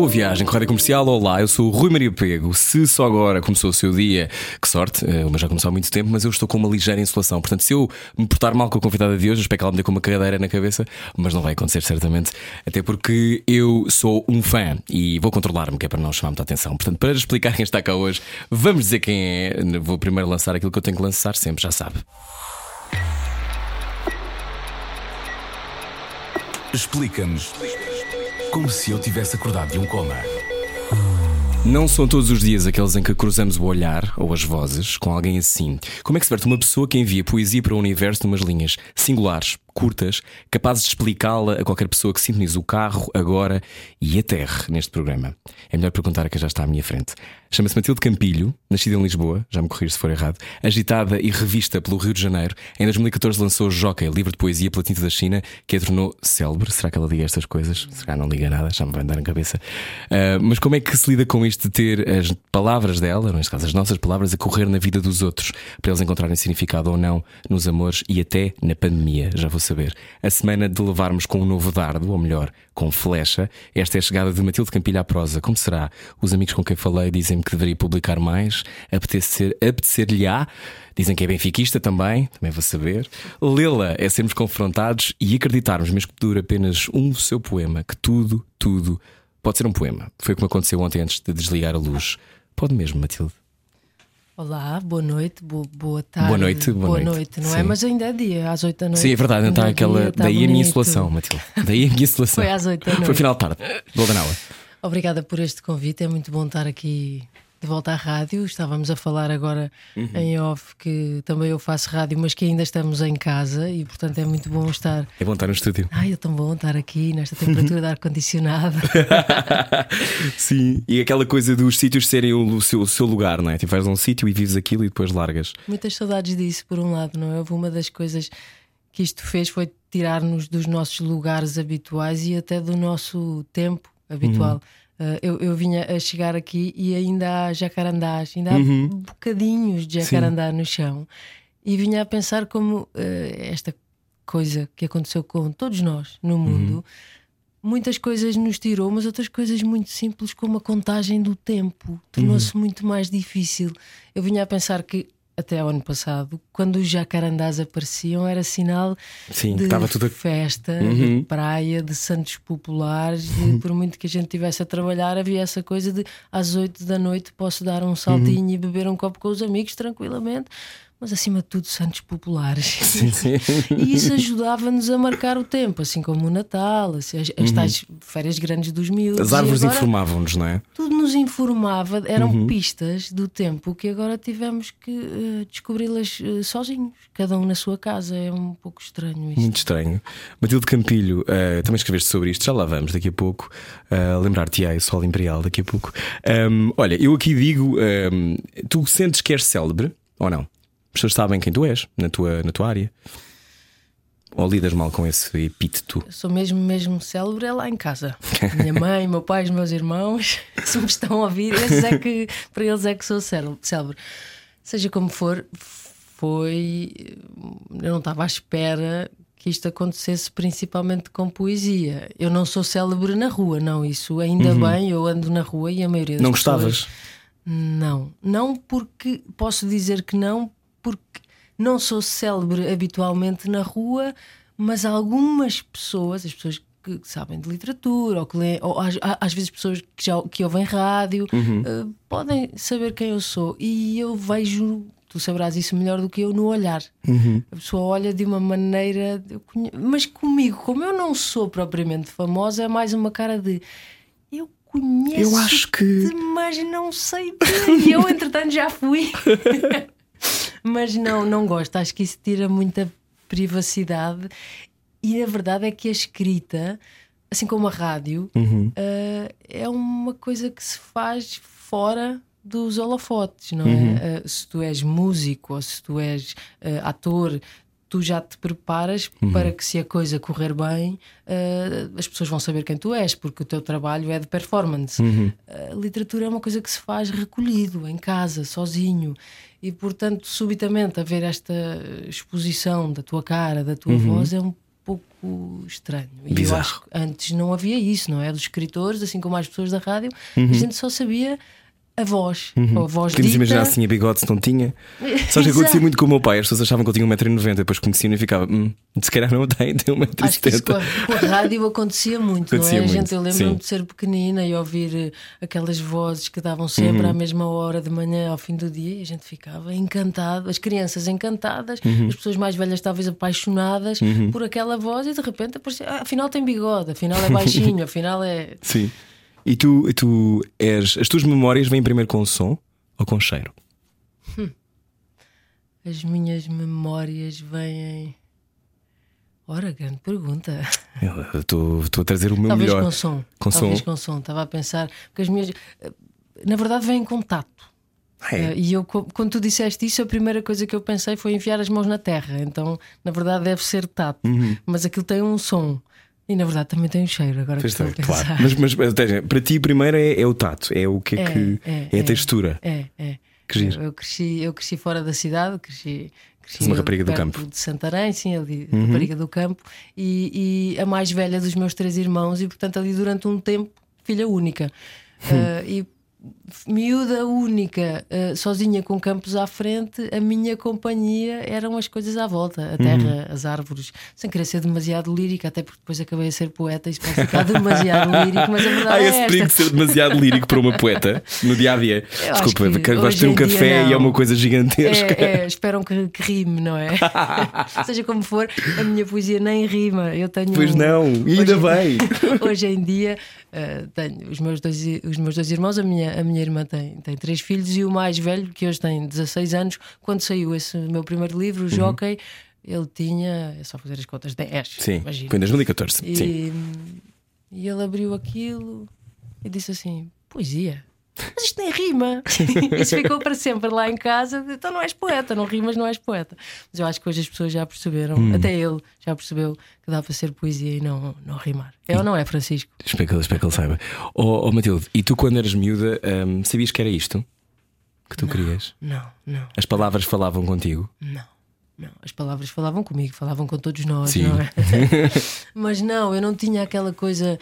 Boa viagem com a Rádio Comercial. Olá, eu sou o Rui Maria Pego. Se só agora começou o seu dia, que sorte, eh, mas já começou há muito tempo, mas eu estou com uma ligeira insolação. Portanto, se eu me portar mal com a convidada de hoje, eu espero que ela me dê com uma cadeira na cabeça, mas não vai acontecer certamente, até porque eu sou um fã e vou controlar-me, que é para não chamar muita atenção. Portanto, para explicar quem está cá hoje, vamos dizer quem é. Vou primeiro lançar aquilo que eu tenho que lançar sempre, já sabe. Explica-nos como se eu tivesse acordado de um coma. Não são todos os dias aqueles em que cruzamos o olhar ou as vozes com alguém assim. Como é que se verte uma pessoa que envia poesia para o universo numas linhas singulares, curtas, capazes de explicá-la a qualquer pessoa que sintonize o carro agora e aterre neste programa? É melhor perguntar a quem já está à minha frente. Chama-se Matilde Campilho, nascida em Lisboa, já me corrigir se for errado, agitada e revista pelo Rio de Janeiro. Em 2014 lançou Jockey, livro de poesia pela tinta da China, que a tornou célebre. Será que ela liga estas coisas? Será que não liga nada? Já me vai andar na cabeça. Uh, mas como é que se lida com isto de ter as palavras dela, neste caso as nossas palavras, a correr na vida dos outros, para eles encontrarem significado ou não nos amores e até na pandemia? Já vou. A semana de levarmos com um novo dardo, ou melhor, com flecha, esta é a chegada de Matilde Campilho à prosa. Como será? Os amigos com quem falei dizem que deveria publicar mais, apetecer-lhe apetecer. Dizem que é benfiquista também, também vou saber. Lê-la é sermos confrontados e acreditarmos, mesmo que dure apenas um seu poema, que tudo, tudo pode ser um poema. Foi como aconteceu ontem antes de desligar a luz. Pode mesmo, Matilde. Olá, boa noite, boa, boa tarde. Boa noite, boa, boa noite. noite. não Sim. é? Mas ainda é dia, às 8 da noite. Sim, é verdade, ainda está é aquela. dia, está daí a minha insolação, Matilde. Daí a minha insolação. Foi às 8 da noite. Foi final de tarde. Golden Hour. Obrigada por este convite, é muito bom estar aqui de volta à rádio. Estávamos a falar agora Uhum. em off que também eu faço rádio, mas que ainda estamos em casa e portanto é muito bom estar. É bom estar no estúdio. Ai, é tão bom estar aqui nesta temperatura de ar-condicionado. Sim, e aquela coisa dos sítios serem o, seu, o seu lugar, não é? Tipo, vais a um sítio e vives aquilo e depois largas. Muitas saudades disso, por um lado, não é? Houve uma das coisas que isto fez foi tirar-nos dos nossos lugares habituais e até do nosso tempo habitual. Uh, eu, eu vinha a chegar aqui e ainda há jacarandás, ainda há bocadinhos de jacarandá no chão, e vinha a pensar como uh, esta coisa que aconteceu com todos nós no mundo. Muitas coisas nos tirou, mas outras coisas muito simples, como a contagem do tempo, tornou-se muito mais difícil. Eu vinha a pensar que até ao ano passado, quando os jacarandás apareciam, era sinal Sim, de tudo festa, de praia, de santos populares. de- por muito que a gente estivesse a trabalhar, havia essa coisa de às oito da noite posso dar um saltinho e beber um copo com os amigos tranquilamente. Mas acima de tudo, santos populares. Sim, sim. E isso ajudava-nos a marcar o tempo, assim como o Natal, assim, as, as tais férias grandes dos miúdos. As árvores informavam-nos, não é? Tudo nos informava, eram Uhum. pistas do tempo que agora tivemos que eh, descobri-las eh, sozinhos, cada um na sua casa. É um pouco estranho isto. Muito estranho. Matilde Campilho, eh, também escreveste sobre isto, já lá vamos daqui a pouco. Lembrar-te-ei, o Sol Imperial, daqui a pouco. Ahm, olha, eu aqui digo: ahm, tu sentes que és célebre ou não? As pessoas sabem quem tu és na tua, na tua área? Ou lidas mal com esse epíteto? Eu sou mesmo, mesmo célebre é lá em casa. Minha mãe, meu pai, os meus irmãos, se me estão a ouvir, esses é que, para eles é que sou célebre. Seja como for, foi. Eu não estava à espera que isto acontecesse principalmente com poesia. Eu não sou célebre na rua, não. Isso ainda bem, eu ando na rua e a maioria das Não pessoas- gostavas? Não, não porque posso dizer que não, porque não sou célebre habitualmente na rua, mas algumas pessoas, as pessoas que sabem de literatura ou que leem, ou às, às vezes pessoas que, já, que ouvem rádio, eh, podem saber quem eu sou. E eu vejo, tu saberás isso melhor do que eu, no olhar. A pessoa olha de uma maneira, conhe- mas comigo, como eu não sou propriamente famosa, é mais uma cara de. Eu conheço. Eu acho que- Mas não sei. E eu, entretanto, já fui. mas não, não gosto. Acho que isso tira muita privacidade. E a verdade é que a escrita, assim como a rádio, eh, é uma coisa que se faz fora dos holofotes, não é? Eh, se tu és músico ou se tu és eh, ator, tu já te preparas para que se a coisa correr bem, uh, as pessoas vão saber quem tu és, porque o teu trabalho é de performance. A literatura é uma coisa que se faz recolhido, em casa, sozinho. E portanto, subitamente, a ver esta exposição da tua cara, da tua voz, é um pouco estranho. E eu Bizarro. acho que antes não havia isso, não é? Dos escritores, assim como as pessoas da rádio, a gente só sabia a voz, ou a voz Quem nos dita. imaginar se tinha bigode, se não tinha. Só que acontecia muito com o meu pai. As pessoas achavam que eu tinha 1,90m, depois conheciam e ficava, hum, se calhar não tem, tem Acho que isso com 1,70m. a, com a rádio acontecia muito, Acontecia não é? A muito, gente, eu lembro-me de ser pequenina e ouvir eh, aquelas vozes que davam sempre Uhum. à mesma hora de manhã ao fim do dia e a gente ficava encantado, as crianças encantadas, Uhum. as pessoas mais velhas talvez apaixonadas por aquela voz e de repente aparecia, ah, afinal tem bigode, afinal é baixinho, afinal é. Sim. E tu, e tu és. As tuas memórias vêm primeiro com som ou com cheiro? As minhas memórias vêm. Ora, grande pergunta. Eu estou a trazer o meu Talvez melhor. com som. Com Talvez som. com som. Estava a pensar. Porque as minhas. eh, Na verdade, vêm em contato. É. Eh, E eu, quando tu disseste isso, a primeira coisa que eu pensei foi enfiar as mãos na terra. Então, na verdade, deve ser tato. Uhum. Mas aquilo tem um som. E na verdade também tem um cheiro. Agora que estou a pensar. Mas, mas seja, para ti, primeiro é, é o tato, é o que é, É, que. é, É, a é. textura. É, é. Que giro. Eu, eu cresci, eu cresci fora da cidade, cresci. cresci uma rapariga do campo. Uhum. De Santarém, sim, ali, rapariga do campo, e, e a mais velha dos meus três irmãos, e portanto ali durante um tempo, filha única. Hum. Ah, e miúda única, ah, sozinha com campos à frente, a minha companhia eram as coisas à volta, a terra, as árvores, sem querer ser demasiado lírica, até porque depois acabei a ser poeta e isso pode ficar demasiado lírico, mas a verdade Há é esse esta. perigo de ser demasiado lírico para uma poeta no dia a dia. Eu Desculpa, vais hoje ter um café e é não. uma coisa gigantesca. É, é, esperam que, que rime, não é? Seja como for, a minha poesia nem rima. Eu tenho. Pois não, ainda bem. Hoje em dia eh, tenho os meus, dois, os meus dois irmãos, a minha, a minha irmã tem, tem três filhos e o mais velho, que hoje tem 16 anos, quando saiu esse meu primeiro livro, o Uhum. Jockey, ele tinha, é só fazer as contas, 10. Sim, imagina. foi em 2014. Sim. E, e ele abriu aquilo e disse assim: Poesia. Mas isto nem rima. Isso ficou para sempre lá em casa. Então não és poeta, não rimas, não és poeta. Mas eu acho que hoje as pessoas já perceberam, Hum. até ele já percebeu que dá para ser poesia e não, não rimar. É ou não é, Francisco? Espero que, ele- espero que ele saiba. Oh, oh, Matilde, e tu quando eras miúda, hum, sabias que era isto que tu querias? Não, não, As palavras falavam contigo? não. Não, as palavras falavam comigo, falavam com todos nós, Sim. não é? Mas não, eu não tinha aquela coisa.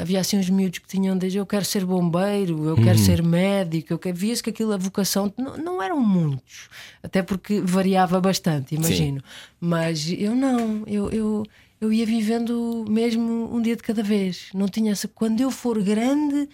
Havia assim uns miúdos que tinham desde eu quero ser bombeiro, eu quero Uhum. ser médico, eu quero... via-se que aquilo, a vocação, não, não eram muitos, até porque variava bastante, imagino. Mas eu não, eu, eu, eu ia vivendo mesmo um dia de cada vez. Não tinha essa. Quando eu for grande,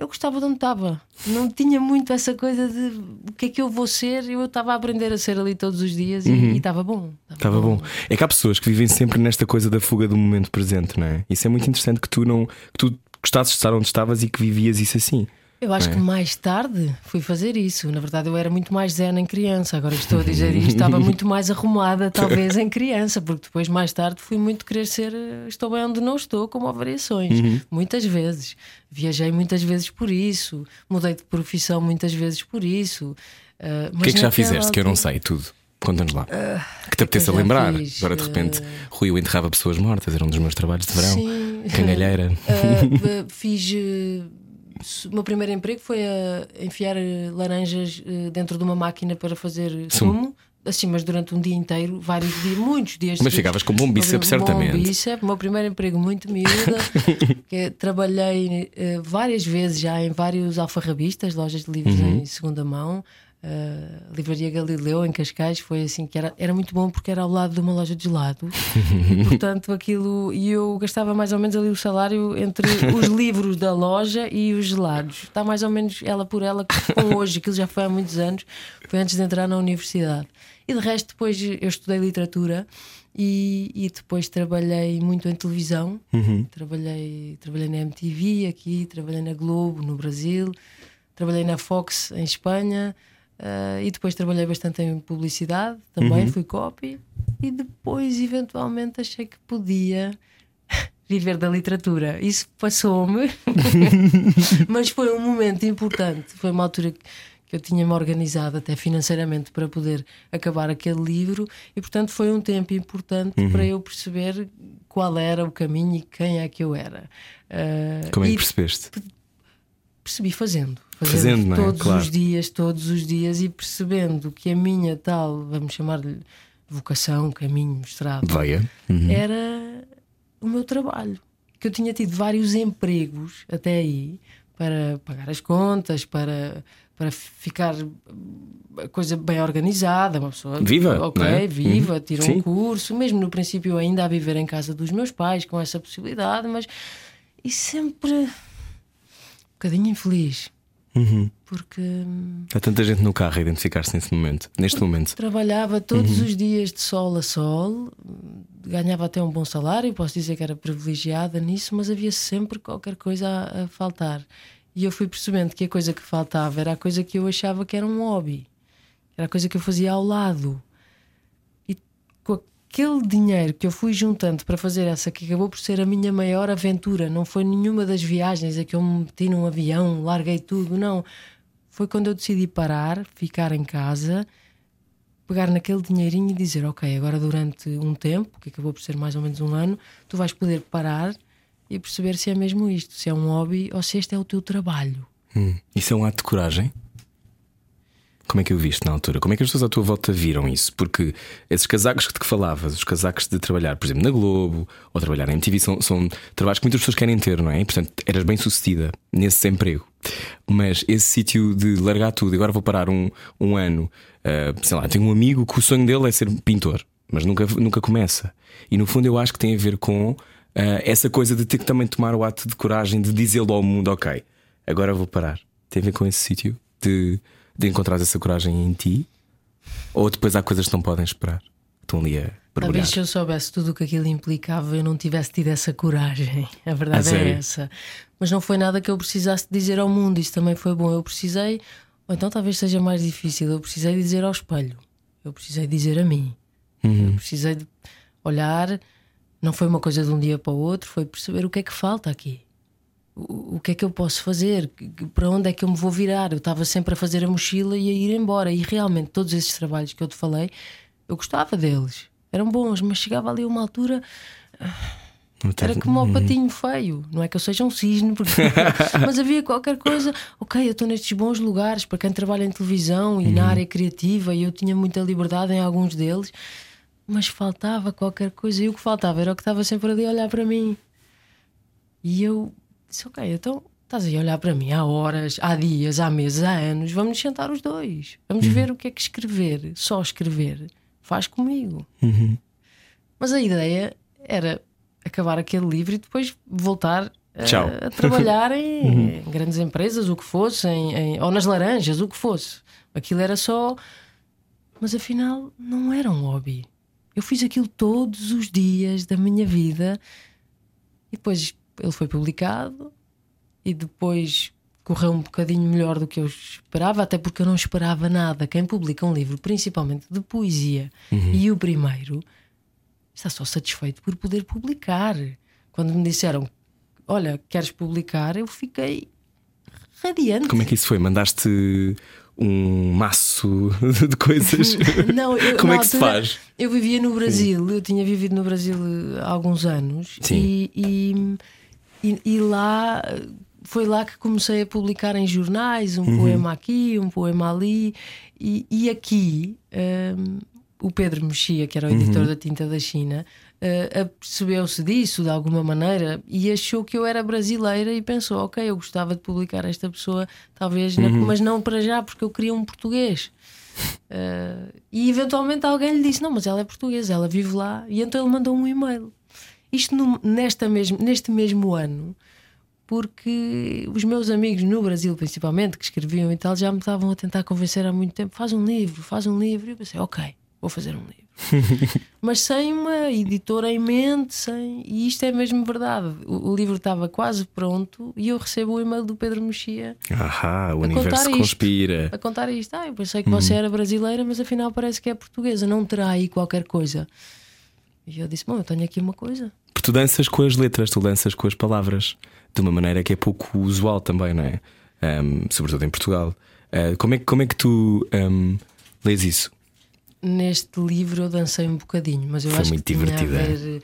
eu gostava de onde estava. Não tinha muito essa coisa de o que é que eu vou ser. Eu estava a aprender a ser ali todos os dias e e estava bom. Estava bom. É que há pessoas que vivem sempre nesta coisa da fuga do momento presente, não é? Isso é muito interessante que tu não que tu gostasses de estar onde estavas e que vivias isso assim. Eu acho É. que mais tarde fui fazer isso. Na verdade, eu era muito mais zen em criança. Agora que estou a dizer isto, estava muito mais arrumada, talvez, em criança, porque depois, mais tarde, fui muito querer ser eh, estou bem onde não estou, como há variações. Uhum. Muitas vezes. Viajei muitas vezes por isso, mudei de profissão muitas vezes por isso. Ah, O que é que já fizeste que eu não sei tudo? Conta-nos lá. que te apeteça lembrar. fiz? Agora de repente, Rui eu enterrava pessoas mortas, era um dos meus trabalhos de verão. Sim. Cangalheira. Ah, fiz. O meu primeiro emprego foi a enfiar eh, laranjas eh, dentro de uma máquina para fazer sumo. Assim, mas durante um dia inteiro, vários dias, muitos dias. Mas ficavas com bom bíceps, Bom certamente. bíceps, o meu primeiro emprego muito miúda. que trabalhei eh, várias vezes já em vários alfarrabistas, lojas de livros Uhum. em segunda mão. Uh, Livraria Galileu em Cascais foi assim que era, era muito bom porque era ao lado de uma loja de gelados e portanto aquilo e eu gastava mais ou menos ali o salário entre os livros da loja e os gelados. Está mais ou menos ela por ela com hoje aquilo já foi há muitos anos foi antes de entrar na universidade. E de resto depois eu estudei literatura e, e depois trabalhei muito em televisão. Trabalhei trabalhei na MTV aqui trabalhei na Globo no Brasil. Trabalhei na Fox em Espanha Uh, e depois trabalhei bastante em publicidade, também fui copy, e depois eventualmente achei que podia viver da literatura. Isso passou-me, mas foi um momento importante. Foi uma altura que- eu tinha-me organizado até financeiramente para poder acabar aquele livro, e portanto foi um tempo importante Uhum. para eu perceber qual era o caminho e quem é que eu era. Uh, Como é que percebeste? percebi fazendo, Fazendo, não é? todos Claro. os dias, todos os dias, e percebendo que a minha tal, vamos chamar-lhe vocação, caminho mostrado. Uhum. era o meu trabalho. Que eu tinha tido vários empregos até aí para pagar as contas, para, para ficar a coisa bem organizada, uma pessoa Viva, ok, não é? viva, Uhum. tira Sim. um curso, mesmo no princípio ainda a viver em casa dos meus pais com essa possibilidade, mas e sempre um bocadinho infeliz. Uhum. Porque hum, Há tanta gente no carro a identificar-se nesse momento, neste momento. trabalhava todos Uhum. os dias de sol a sol, ganhava até um bom salário, posso dizer que era privilegiada nisso, mas havia sempre qualquer coisa a, a faltar. E eu fui percebendo que a coisa que faltava era a coisa que eu achava que era um hobby, era a coisa que eu fazia ao lado. Aquele dinheiro que eu fui juntando para fazer essa, que acabou por ser a minha maior aventura, não foi nenhuma das viagens a que eu me meti num avião, larguei tudo, não. Foi quando eu decidi parar, ficar em casa pegar naquele dinheirinho e dizer: Ok, agora durante um tempo, que acabou por ser mais ou menos um ano, tu vais poder parar e perceber se é mesmo isto, se é um hobby ou se este é o teu trabalho. Hum. Isso é um ato de coragem? Como é que eu viste na altura? Como é que as pessoas à tua volta viram isso? Porque esses casacos que te falavas, os casacos de trabalhar, por exemplo, na Globo ou trabalhar na MTV, são, são trabalhos que muitas pessoas querem ter, não é? E, portanto, eras bem sucedida nesse emprego. Mas esse sítio de largar tudo, agora vou parar um, um ano, ah, sei lá, tenho um amigo que o sonho dele é ser pintor, mas nunca, nunca começa. E no fundo eu acho que tem a ver com ah, essa coisa de ter que também tomar o ato de coragem de dizê-lo ao mundo: ok, agora vou parar. Tem a ver com esse sítio de, de encontrar essa coragem em ti? Ou depois há coisas que não podem esperar? Estão ali a Talvez borbulhar. se eu soubesse tudo o que aquilo implicava, eu não tivesse tido essa coragem. A A verdade é sério? essa. Mas não foi nada que eu precisasse dizer ao mundo, isso também foi bom. Eu precisei, ou então talvez seja mais difícil, eu precisei dizer ao espelho, eu precisei dizer a mim, eu precisei de olhar. Não foi uma coisa de um dia para o outro, foi perceber o que é que falta aqui. O, o que é que eu posso fazer? Para onde é que eu me vou virar? Eu estava sempre a fazer a mochila e a ir embora. E realmente, todos esses trabalhos que eu te falei, eu gostava deles. Eram bons, mas chegava ali a uma altura. Tem- Era como o patinho feio. Não é que eu seja um cisne, porque... mas havia qualquer coisa. Ok, eu estou nestes bons lugares para quem trabalha em televisão e na área criativa, e eu tinha muita liberdade em alguns deles, mas faltava qualquer coisa. E o que faltava era o que estava sempre ali a olhar para mim. E eu disse: Ok, então estás aí a olhar para mim há horas, há dias, há meses, há anos, vamos nos sentar os dois. Vamos ver o que é que escrever, só escrever, faz comigo. Mas a ideia era acabar aquele livro e depois voltar a, Tchau. a trabalhar em, em grandes empresas, o que fosse, em- em- ou nas laranjas, o que fosse. Aquilo era só. Mas afinal, não era um hobby. Eu fiz aquilo todos os dias da minha vida e depois ele foi publicado e depois correu um bocadinho melhor do que eu esperava, até porque eu não esperava nada. Quem publica um livro, principalmente de poesia, e o primeiro, está só satisfeito por poder publicar. Quando me disseram, olha, queres publicar, eu fiquei radiante. Como é que isso foi? Mandaste um maço de coisas? Não, eu, Como é que se altura, faz? Eu vivia no Brasil, eu tinha vivido no Brasil eh, há alguns anos Sim. E, e, e- e lá foi lá que comecei a publicar em jornais um Uhum. poema aqui, um poema ali, e, e aqui ehm, o Pedro Mexia, que era o Uhum. editor da Tinta da China, eh, apercebeu-se disso de alguma maneira e achou que eu era brasileira e pensou: ok, eu gostava de publicar esta pessoa, talvez, na- Uhum. mas não para já, porque eu queria um português. Uh, e eventualmente alguém lhe disse: Não, mas ela é portuguesa, ela vive lá. E então ele mandou um e-mail. Isto no- nesta mesmo, neste mesmo ano, porque os meus amigos no Brasil, principalmente, que escreviam e tal, já me estavam a tentar convencer há muito tempo: faz um livro, faz um livro. E eu pensei: Ok, vou fazer um livro. mas sem uma editora em mente, sem... e isto é mesmo verdade. O, o livro estava quase pronto e eu recebo o e-mail do Pedro Mexia Ahá, o A universo isto. conspira. a contar isto. Ah, eu pensei que você era brasileira, mas afinal parece que é portuguesa. Não terá aí qualquer coisa. E eu disse: Bom, eu tenho aqui uma coisa. Porque tu danças com as letras, tu danças com as palavras de uma maneira que é pouco usual também, não é? Ahm, sobretudo em Portugal. Uh, como, é, como é que tu um, lês isso? Neste livro eu dancei um bocadinho, mas eu Foi acho muito que tinha a, ver,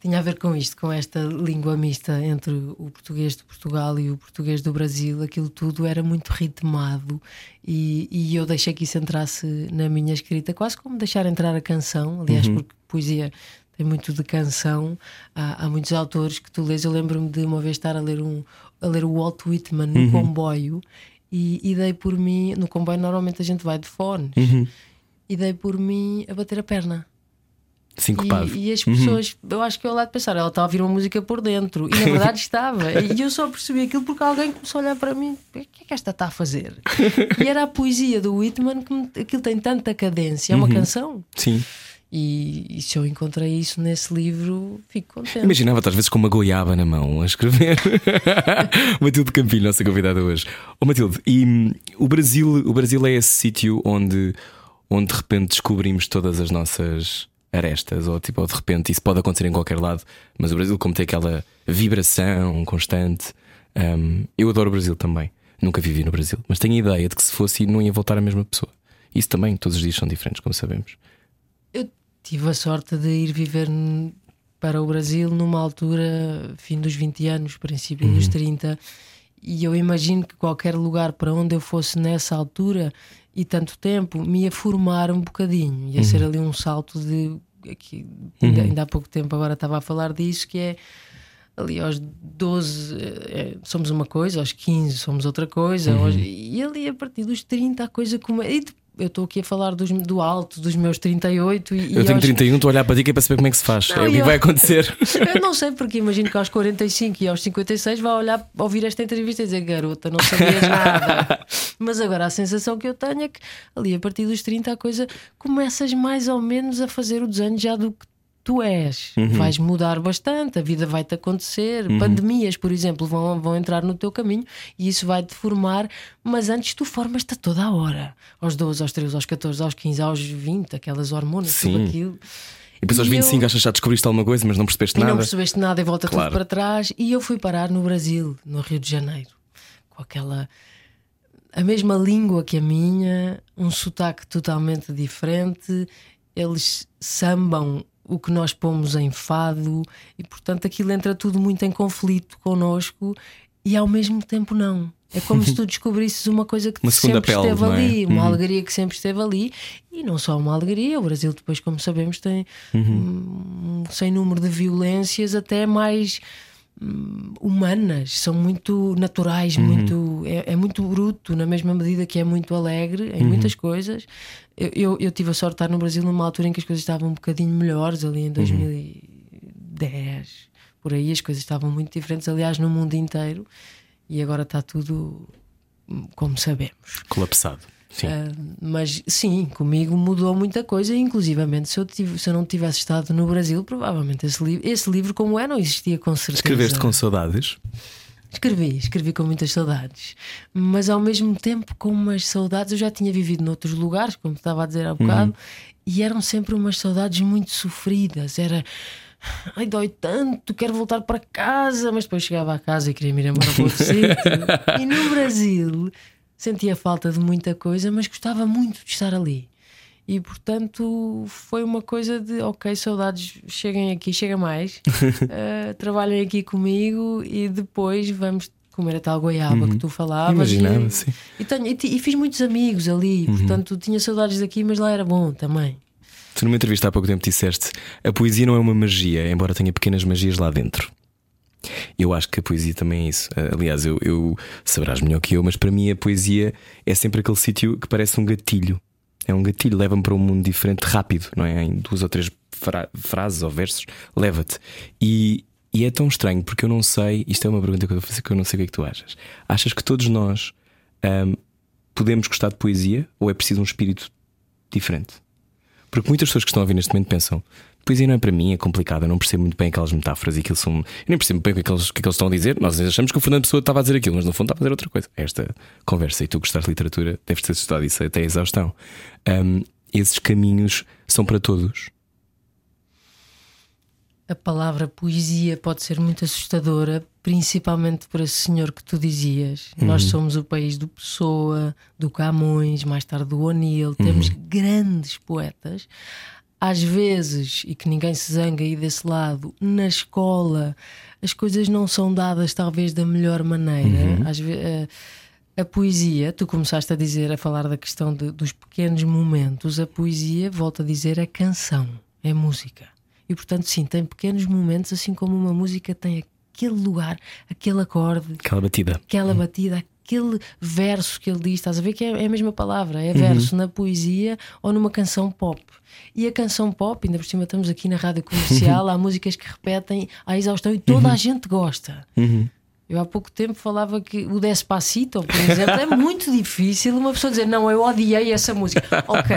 tinha a ver com isto, com esta língua mista entre o português de Portugal e o português do Brasil. Aquilo tudo era muito ritmado e, e eu deixei que isso entrasse na minha escrita, quase como deixar entrar a canção. Aliás, Uhum. porque poesia tem muito de canção. Há, há muitos autores que tu lês. Eu lembro-me de uma vez estar a ler, um, a ler o Walt Whitman Uhum. no comboio e, e dei por mim. No comboio, normalmente a gente vai de fones Uhum. e dei por mim a bater a perna. Sincopado. E, e as pessoas, eu acho que eu lá de pensar, ela está a ouvir uma música por dentro. E na verdade estava. E eu só percebi aquilo porque alguém começou a olhar para mim: o que é que esta está a fazer? E era a poesia do Whitman que me- aquilo tem tanta cadência, é uma canção. Sim. E, e se eu encontrei isso nesse livro, fico contente. Imaginava-te às vezes com uma goiaba na mão a escrever. Matilde Campilho, nossa convidada hoje. Oh, Matilde, e hum, o Brasil, o Brasil é esse sítio onde, onde de repente descobrimos todas as nossas arestas, ou tipo, ou de repente isso pode acontecer em qualquer lado, mas o Brasil, como tem aquela vibração constante, hum, eu adoro o Brasil também. Nunca vivi no Brasil, mas tenho a ideia de que se fosse não ia voltar a mesma pessoa. Isso também, todos os dias são diferentes, como sabemos. Tive a sorte de ir viver para o Brasil numa altura, fim dos 20 anos, princípio dos 30, e eu imagino que qualquer lugar para onde eu fosse nessa altura e tanto tempo me ia formar um bocadinho, ia ser ali um salto de. Aqui, ainda, ainda há pouco tempo agora estava a falar disso, que é ali aos 12 eh, somos uma coisa, aos 15 somos outra coisa, aos- e ali a partir dos 30 a coisa como e eu estou aqui a falar dos, do alto dos meus 38 e, e Eu tenho aos- 31, estou a olhar para ti que é para saber como é que se faz. Não, é o que vai acontecer. Eu não sei, porque imagino que aos 45 e aos 56 vai olhar, ouvir esta entrevista e dizer garota, não sabias nada. Mas agora a sensação que eu tenho é que ali a partir dos 30 a coisa começas mais ou menos a fazer o desenho já do que tu és. Vais mudar bastante, a vida vai-te acontecer. Pandemias, por exemplo, vão, vão entrar no teu caminho e isso vai-te formar, mas antes tu formas-te a toda a hora. Aos 12, aos 13, aos 14, aos 15, aos 20, aquelas hormonas, Sim. tudo aquilo. E depois aos E 25 eu- achas que já descobriste alguma coisa, mas não percebeste e nada. não percebeste nada e volta Claro. tudo para trás. E eu fui parar no Brasil, no Rio de Janeiro, com aquela. a mesma língua que a minha, um sotaque totalmente diferente. Eles sambam o que nós pomos em fado e, portanto, aquilo entra tudo muito em conflito connosco e ao mesmo tempo não. É como se tu descobrisses uma coisa que Uma sempre pele, esteve é? ali, uma Uhum. alegria que sempre esteve ali, e não só uma alegria, o Brasil depois, como sabemos, tem um sem número de violências até mais humanas, são muito naturais, muito é, é muito bruto, na mesma medida que é muito alegre em muitas coisas. Eu, eu, eu tive a sorte de estar no Brasil numa altura em que as coisas estavam um bocadinho melhores, ali em 2010, por aí as coisas estavam muito diferentes, aliás, no mundo inteiro, e agora está tudo hum, como sabemos. Colapsado. Sim. Ah, mas sim, comigo mudou muita coisa, e inclusivamente se eu, tive- se eu não tivesse estado no Brasil, provavelmente esse, li esse livro, como é, não existia com certeza. Escreveste com saudades? Escrevi, escrevi com muitas saudades, mas ao mesmo tempo com umas saudades. Eu já tinha vivido noutros lugares, como estava a dizer há bocado, e eram sempre umas saudades muito sofridas. Era. Ai, dói tanto, quero voltar para casa, mas depois chegava a casa e queria me ir embora para outro sítio. E no Brasil sentia falta de muita coisa, mas gostava muito de estar ali. E portanto foi uma coisa de ok, saudades, cheguem aqui, chega mais, eh, trabalhem aqui comigo e depois vamos comer a tal goiaba que tu falavas. Imaginava, e, sim. e, tenho- e e fiz muitos amigos ali, portanto tinha saudades daqui, mas lá era bom também. Tu numa entrevista há pouco tempo disseste a poesia não é uma magia, embora tenha pequenas magias lá dentro. Eu acho que a poesia também é isso. Aliás, eu, eu saberás melhor que eu, mas para mim a poesia é sempre aquele sítio que parece um gatilho. É um gatilho, leva-me para um mundo diferente rápido, não é? Em duas ou três fra- frases ou versos, leva-te. E, e é tão estranho porque eu não sei. Isto é uma pergunta que eu vou fazer que eu não sei o que é que tu achas. Achas que todos nós podemos gostar de poesia ou é preciso um espírito diferente? Porque muitas pessoas que estão a ouvir neste momento pensam: poesia não é para mim, é complicada, eu não percebo muito bem aquelas metáforas e aquilo são. Eu nem percebo bem o que, é que, eles, o que é que eles estão a dizer. Nós achamos que o Fernando Pessoa estava a dizer aquilo, mas no fundo estava a dizer outra coisa. Esta conversa e tu gostaste de literatura, deves ter estudado isso até a exaustão. Ahm, esses caminhos são para todos. a palavra poesia pode ser muito assustadora, principalmente por esse senhor que tu dizias. Uhum. Nós somos o país do Pessoa, do Camões, mais tarde do O'Neill, temos Uhum. grandes poetas. Às vezes, e que ninguém se zanga aí desse lado, na escola as coisas não são dadas talvez da melhor maneira. Uhum. Às ve- eh, a poesia, tu começaste a dizer, a falar da questão de- dos pequenos momentos, a poesia, volto a dizer, é canção, é música. E portanto, sim, tem pequenos momentos, assim como uma música tem aquele lugar, aquele acorde, Aquela batida. aquela batida, aquele verso que ele diz, estás a ver que é, é a mesma palavra, é verso na poesia ou numa canção pop. E a canção pop, ainda por cima estamos aqui na rádio comercial, há músicas que repetem à exaustão e toda a gente gosta. Eu há pouco tempo falava que o Despacito, por exemplo, é muito difícil uma pessoa dizer não, eu odiei essa música. Ok,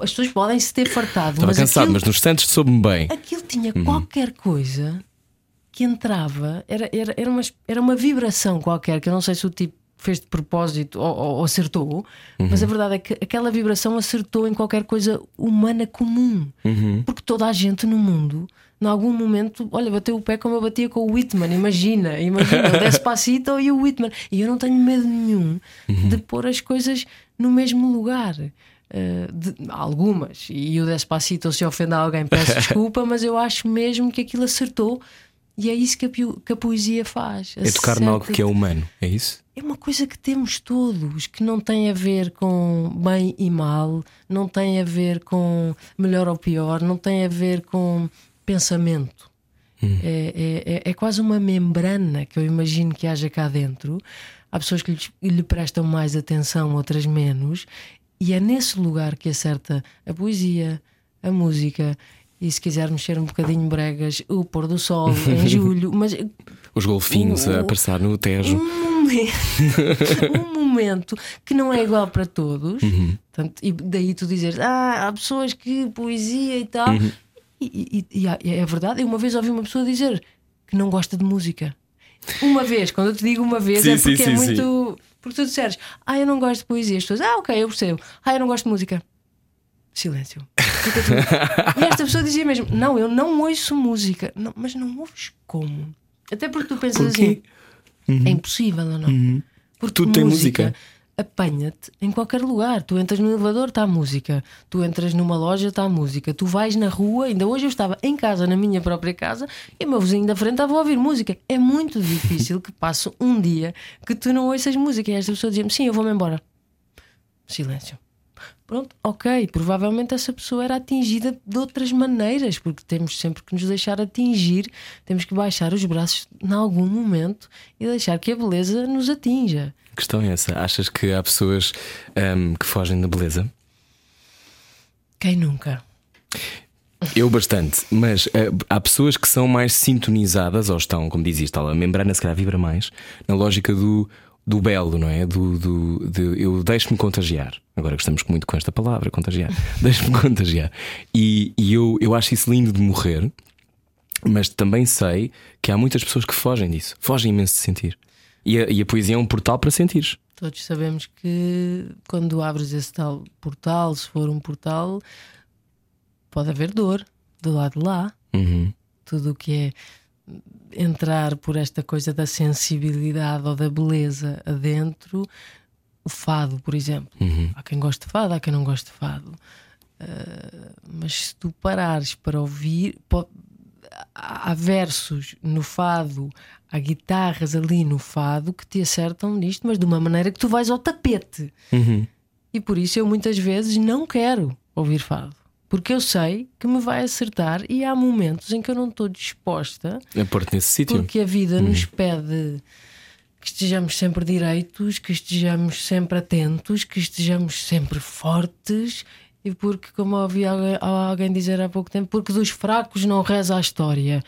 as pessoas podem se ter fartado, Estava mas cansado, aquilo, mas nos Santos soube-me bem. aquilo tinha qualquer coisa que entrava, era, era, era, uma, era uma vibração qualquer, que eu não sei se o tipo fez de propósito ou, ou- ou acertou, mas a verdade é que aquela vibração acertou em qualquer coisa humana comum. Porque toda a gente no mundo, em algum momento, olha, bateu o pé como eu batia com o Whitman. Imagina, imagina, o Despacito e o Whitman. E eu não tenho medo nenhum de pôr as coisas no mesmo lugar. Uh, de- algumas, e o Despacito, se ofender alguém, peço desculpa, mas eu acho mesmo que aquilo acertou. E é isso que a, que a poesia faz. É tocar algo que é humano, é isso? é uma coisa que temos todos, que não tem a ver com bem e mal, não tem a ver com melhor ou pior, não tem a ver com pensamento. É, é- é- é quase uma membrana que eu imagino que haja cá dentro. Há pessoas que lhes- lhe prestam mais atenção, outras menos, e é nesse lugar que acerta a poesia, a música. E se quisermos ser um bocadinho bregas, o pôr do sol em julho, mas Os golfinhos a O- passar no Tejo. um momento, um momento que não é igual para todos. Portanto, e daí tu dizeres, ah, há pessoas que poesia e tal. E, e- e e é verdade, eu uma vez ouvi uma pessoa dizer que não gosta de música. Uma vez, quando eu te digo uma vez, Sim, é sim, porque é sim, muito. Porque tu disseres, ah, eu não gosto de poesia. As pessoas, ah, ok, eu percebo. Ah, eu não gosto de música. Silêncio. E esta pessoa dizia mesmo: Não, eu não ouço música. Não, mas não ouves como? Até porque tu pensas Porquê? assim: é impossível ou não? Porque Tudo tem música. apanha-te em qualquer lugar. Tu entras no elevador, está a música. Tu entras numa loja, está a música. Tu vais na rua. Ainda hoje eu estava em casa, na minha própria casa, e o meu vizinho da frente estava a ouvir música. É muito difícil que passe um dia que tu não ouças música. E esta pessoa dizia-me: Sim, eu vou-me embora. Silêncio. Pronto, ok. Provavelmente essa pessoa era atingida de outras maneiras, porque temos sempre que nos deixar atingir, temos que baixar os braços em algum momento e deixar que a beleza nos atinja. A questão é essa. Achas que há pessoas ahm, que fogem da beleza? Quem nunca? Eu bastante, mas ah, há pessoas que são mais sintonizadas, ou estão, como diz isto, a membrana se calhar vibra mais, na lógica do, do belo, não é? Do, do, de eu deixo-me contagiar. Agora gostamos muito com esta palavra, contagiar. Deixo-me contagiar. E, e eu, eu acho isso lindo de morrer, mas também sei que há muitas pessoas que fogem disso, fogem imenso de sentir. E a, e a poesia é um portal para sentires. Todos sabemos que quando abres esse tal portal, se for um portal, pode haver dor do lado de lá. Uhum. Tudo o que é entrar por esta coisa da sensibilidade ou da beleza adentro, o fado, por exemplo. Há quem goste de fado, há quem não goste de fado. Ah, mas se tu parares para ouvir, há há versos no fado, há guitarras ali no fado que te acertam nisto, mas de uma maneira que tu vais ao tapete. Uhum. E por isso eu muitas vezes não quero ouvir fado. Porque eu sei que me vai acertar e há momentos em que eu não estou disposta, A pôr-te nesse sítio. porque a vida nos pede que estejamos sempre direitos, que estejamos sempre atentos, que estejamos sempre fortes. E porque, como ouvi alguém, alguém dizer há pouco tempo, porque dos fracos não reza a história.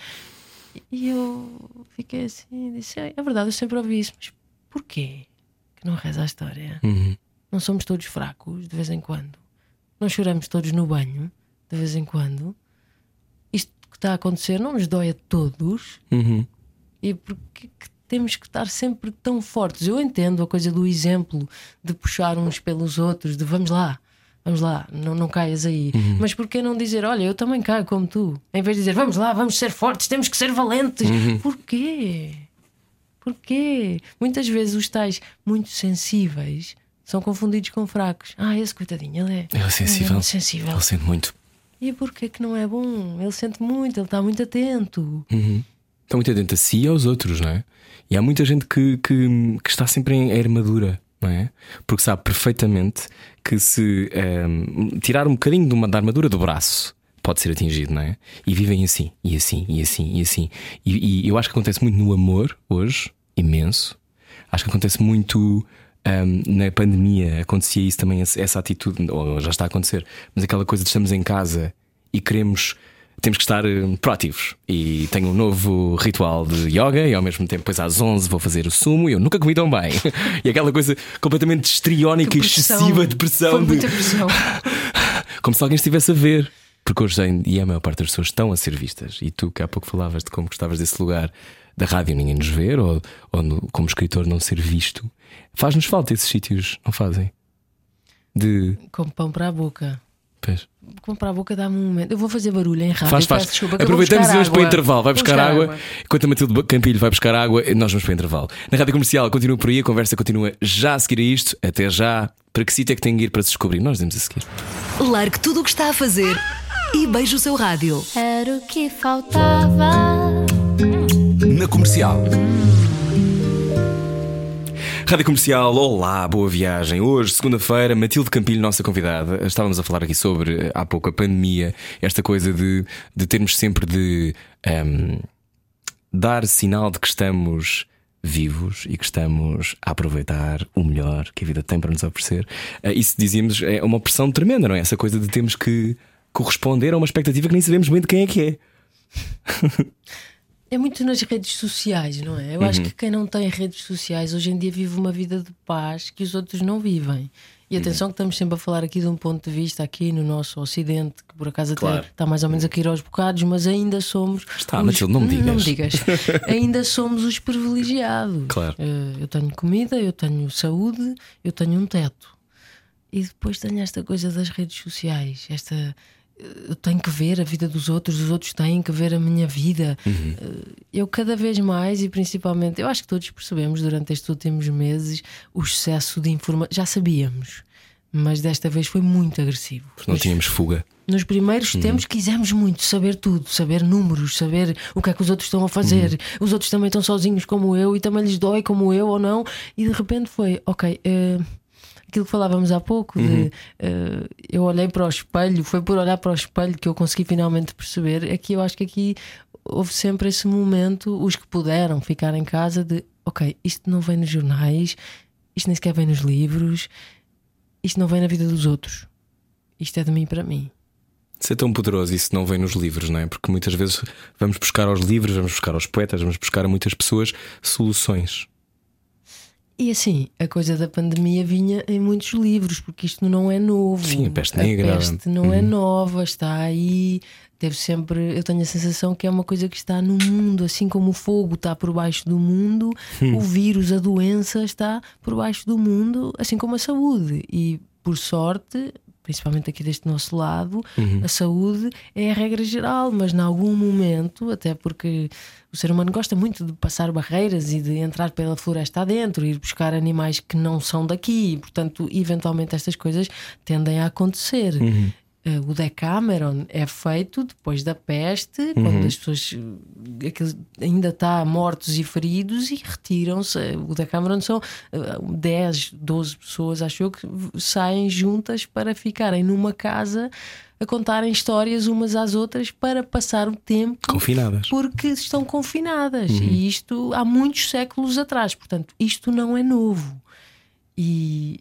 E eu fiquei assim, disse, é verdade, eu sempre ouvi isso, mas porquê que não reza a história? Uhum. Não somos todos fracos de vez em quando. Não choramos todos no banho de vez em quando. Isto que está a acontecer não nos dói a todos. Uhum. E porque que temos que estar sempre tão fortes? Eu entendo a coisa do exemplo, de puxar uns pelos outros, de vamos lá, Vamos lá, não, não caias aí. Mas porquê não dizer, olha, eu também caio como tu? Em vez de dizer, vamos lá, vamos ser fortes, temos que ser valentes. Porquê? Porquê? Muitas vezes os tais muito sensíveis são confundidos com fracos. Ah, esse coitadinho, ele é, Ele é sensível. muito sensível. Ele sente muito. E porquê que não é bom? Ele sente muito, ele está muito atento. Está muito atento a si e aos outros, não é? E há muita gente que, que, que está sempre em armadura, não é? Porque sabe perfeitamente que se ehm, tirar um bocadinho de uma, da armadura do braço pode ser atingido, não é? E vivem assim, e assim, e assim, e assim. E, e eu acho que acontece muito no amor hoje, imenso. Acho que acontece muito. Ehm, na pandemia acontecia isso também, essa atitude, ou já está a acontecer, mas aquela coisa de estamos em casa e queremos temos que estar eh, proativos. E tenho um novo ritual de yoga, e ao mesmo tempo, depois às 11 vou fazer o sumo. E eu nunca comi tão bem. e aquela coisa completamente histriónica, excessiva de pressão. Foi de- muita pressão. Como se alguém estivesse a ver. Porque hoje em dia a maior parte das pessoas estão a ser vistas. E tu, que há pouco falavas de como gostavas desse lugar da rádio ninguém nos ver, ou, ou no- como escritor não ser visto, faz-nos falta esses sítios, não fazem? De. Com pão para a boca. Pois. Com para a boca dá-me um momento. Eu vou fazer barulho em rádio. Faz, faz. desculpa, Aproveitamos e buscar vamos para o água. intervalo. Vai Vou buscar, água. Enquanto a Matilde Campilho vai buscar água, nós vamos para o intervalo. Na rádio comercial continua por aí, a conversa continua já a seguir a isto. Até já. Para que sítio é que tem que ir para se descobrir? Nós dizemos a seguir. Largue tudo o que está a fazer e beije o seu rádio. Era o que faltava. Na comercial. Rádio Comercial, olá, boa viagem. Hoje, segunda-feira, Matilde Campilho, nossa convidada. Estávamos a falar aqui sobre, eh, há pouco, a pandemia, esta coisa de, de termos sempre de ehm, dar sinal de que estamos vivos e que estamos a aproveitar o melhor que a vida tem para nos oferecer. Eh, Isso dizíamos, é uma pressão tremenda, não é? Essa coisa de termos que corresponder a uma expectativa que nem sabemos bem de quem é que é. É muito nas redes sociais, não é? Eu acho que quem não tem redes sociais hoje em dia vive uma vida de paz que os outros não vivem. E atenção que estamos sempre a falar aqui de um ponto de vista aqui no nosso Ocidente, que por acaso Claro. até está mais ou menos a cair aos bocados, mas ainda somos. Está, Matilde, não me Não me digas. digas. ainda somos os privilegiados. Claro. Eh, eu tenho comida, eu tenho saúde, eu tenho um teto. E depois tenho esta coisa das redes sociais, esta eu tenho que ver a vida dos outros, os outros têm que ver a minha vida. Eh, Eu cada vez mais e principalmente, eu acho que todos percebemos durante estes últimos meses o excesso de informação. Já sabíamos, mas desta vez foi muito agressivo. Porque não tínhamos fuga. Nos primeiros tempos quisemos muito saber tudo, saber números, saber o que é que os outros estão a fazer. Os outros também estão sozinhos como eu e também lhes dói como eu ou não. E de repente foi, ok, eh, aquilo que falávamos há pouco, de eh, eu olhei para o espelho, foi por olhar para o espelho que eu consegui finalmente perceber. É que eu acho que aqui houve sempre esse momento, os que puderam ficar em casa, de ok, isto não vem nos jornais, isto nem sequer vem nos livros, isto não vem na vida dos outros. Isto é de mim para mim. Isso é tão poderoso, isso não vem nos livros, não é? Porque muitas vezes vamos buscar aos livros, vamos buscar aos poetas, vamos buscar a muitas pessoas soluções. E assim, a coisa da pandemia vinha em muitos livros, porque isto não é novo. Sim, a peste negra. A peste não é Uhum. nova, está aí. Teve sempre. Eu tenho a sensação que é uma coisa que está no mundo, assim como o fogo está por baixo do mundo, Hum. o vírus, a doença está por baixo do mundo, assim como a saúde. E por sorte. Principalmente aqui deste nosso lado, Uhum. a saúde é a regra geral, mas em algum momento, até porque o ser humano gosta muito de passar barreiras e de entrar pela floresta adentro, ir buscar animais que não são daqui, e, portanto, eventualmente estas coisas tendem a acontecer. Eh, O Decameron é feito depois da peste, quando as pessoas eh, ainda está mortos e feridos e retiram-se. O Decameron são eh, 10, 12 pessoas, acho eu, que saem juntas para ficarem numa casa a contarem histórias umas às outras para passar o tempo Confinadas. porque estão confinadas. E isto há muitos séculos atrás. Portanto, isto não é novo. E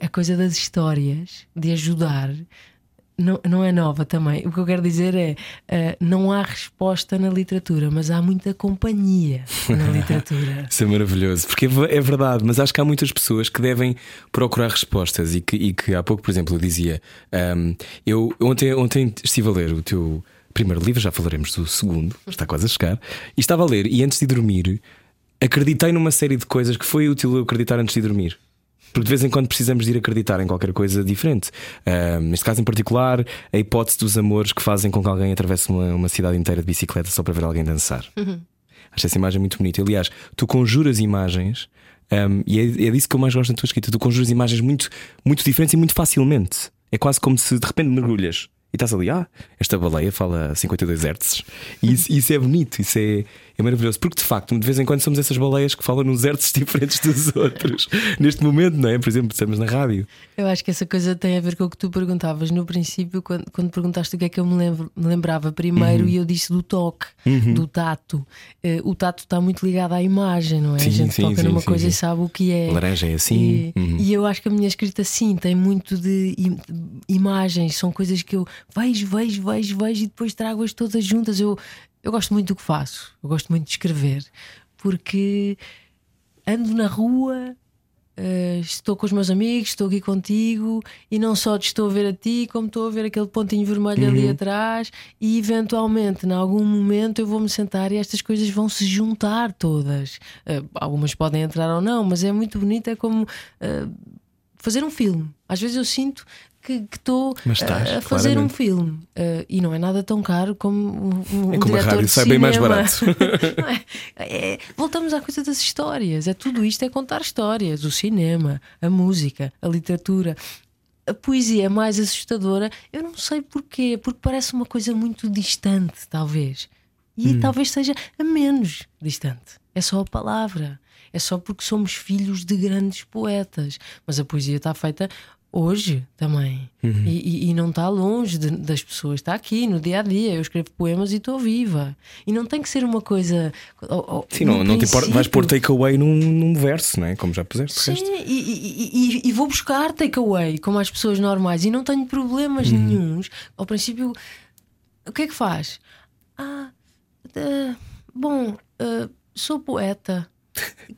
a coisa das histórias, de ajudar, não, não é nova também. O que eu quero dizer é: eh, não há resposta na literatura, mas há muita companhia na literatura. Isso é maravilhoso, porque é é verdade, mas acho que há muitas pessoas que devem procurar respostas e que, e que há pouco, por exemplo, eu dizia: ahm, eu ontem, ontem estive a ler o teu primeiro livro, já falaremos do segundo, está quase a chegar, e estava a ler, e antes de dormir, acreditei numa série de coisas que foi útil eu acreditar antes de dormir. Porque de vez em quando precisamos de ir acreditar em qualquer coisa diferente. Uh, neste caso em particular, a hipótese dos amores que fazem com que alguém atravesse uma, uma cidade inteira de bicicleta só para ver alguém dançar. Uhum. Acho essa imagem muito bonita. Aliás, tu conjuras imagens. um, e é, é disso que eu mais gosto na tua escrita. Tu conjuras imagens muito, muito diferentes e muito facilmente. É quase como se de repente mergulhas e estás ali, ah, esta baleia fala 52 hertzes. E isso, isso é bonito, isso é, é maravilhoso. Porque de facto, de vez em quando somos essas baleias que falam nos hertzes diferentes dos outros. Neste momento, não é? Por exemplo, estamos na rádio. Eu acho que essa coisa tem a ver com o que tu perguntavas no princípio, quando, quando perguntaste o que é que eu me, lembro- me lembrava primeiro, e eu disse do toque, do tato. Eh, o tato está muito ligado à imagem, não é? Sim, a gente sim, toca sim, numa coisa e sabe o que é. Laranja é assim. E, Uhum. e eu acho que a minha escrita sim tem muito de im- imagens, são coisas que eu vejo, vejo, vejo, vejo e depois trago-as todas juntas. Eu, eu gosto muito do que faço, eu gosto muito de escrever, porque ando na rua. eh, estou com os meus amigos, estou aqui contigo e não só te estou a ver a ti, como estou a ver aquele pontinho vermelho ali atrás, e eventualmente, em algum momento, eu vou-me sentar e estas coisas vão se juntar todas. Eh, algumas podem entrar ou não, mas é muito bonito, é como eh, fazer um filme. Às vezes eu sinto que estou estás, a, fazer um claramente. filme Eh, e não é nada tão caro como um, um É como a rádio, de sai bem mais barato. É? É, voltamos à coisa das histórias. É tudo isto é contar histórias, o cinema, a música, a literatura. A poesia é mais assustadora. Eu não sei porquê, porque parece uma coisa muito distante, talvez. E talvez seja a menos distante. É só a palavra. É só porque somos filhos de grandes poetas. Mas a poesia está feita hoje também. E, e- e não está longe de- das pessoas. Está aqui no dia a dia. Eu escrevo poemas e estou viva. E não tem que ser uma coisa. oh, oh, Sim, não, não te importa, vais pôr takeaway num, num verso, não é? Como já puseste. Sim, e, e- vou buscar takeaway como as pessoas normais e não tenho problemas Uhum. nenhuns. Ao princípio, o que é que faz? Ah, eh, bom, eh, sou poeta.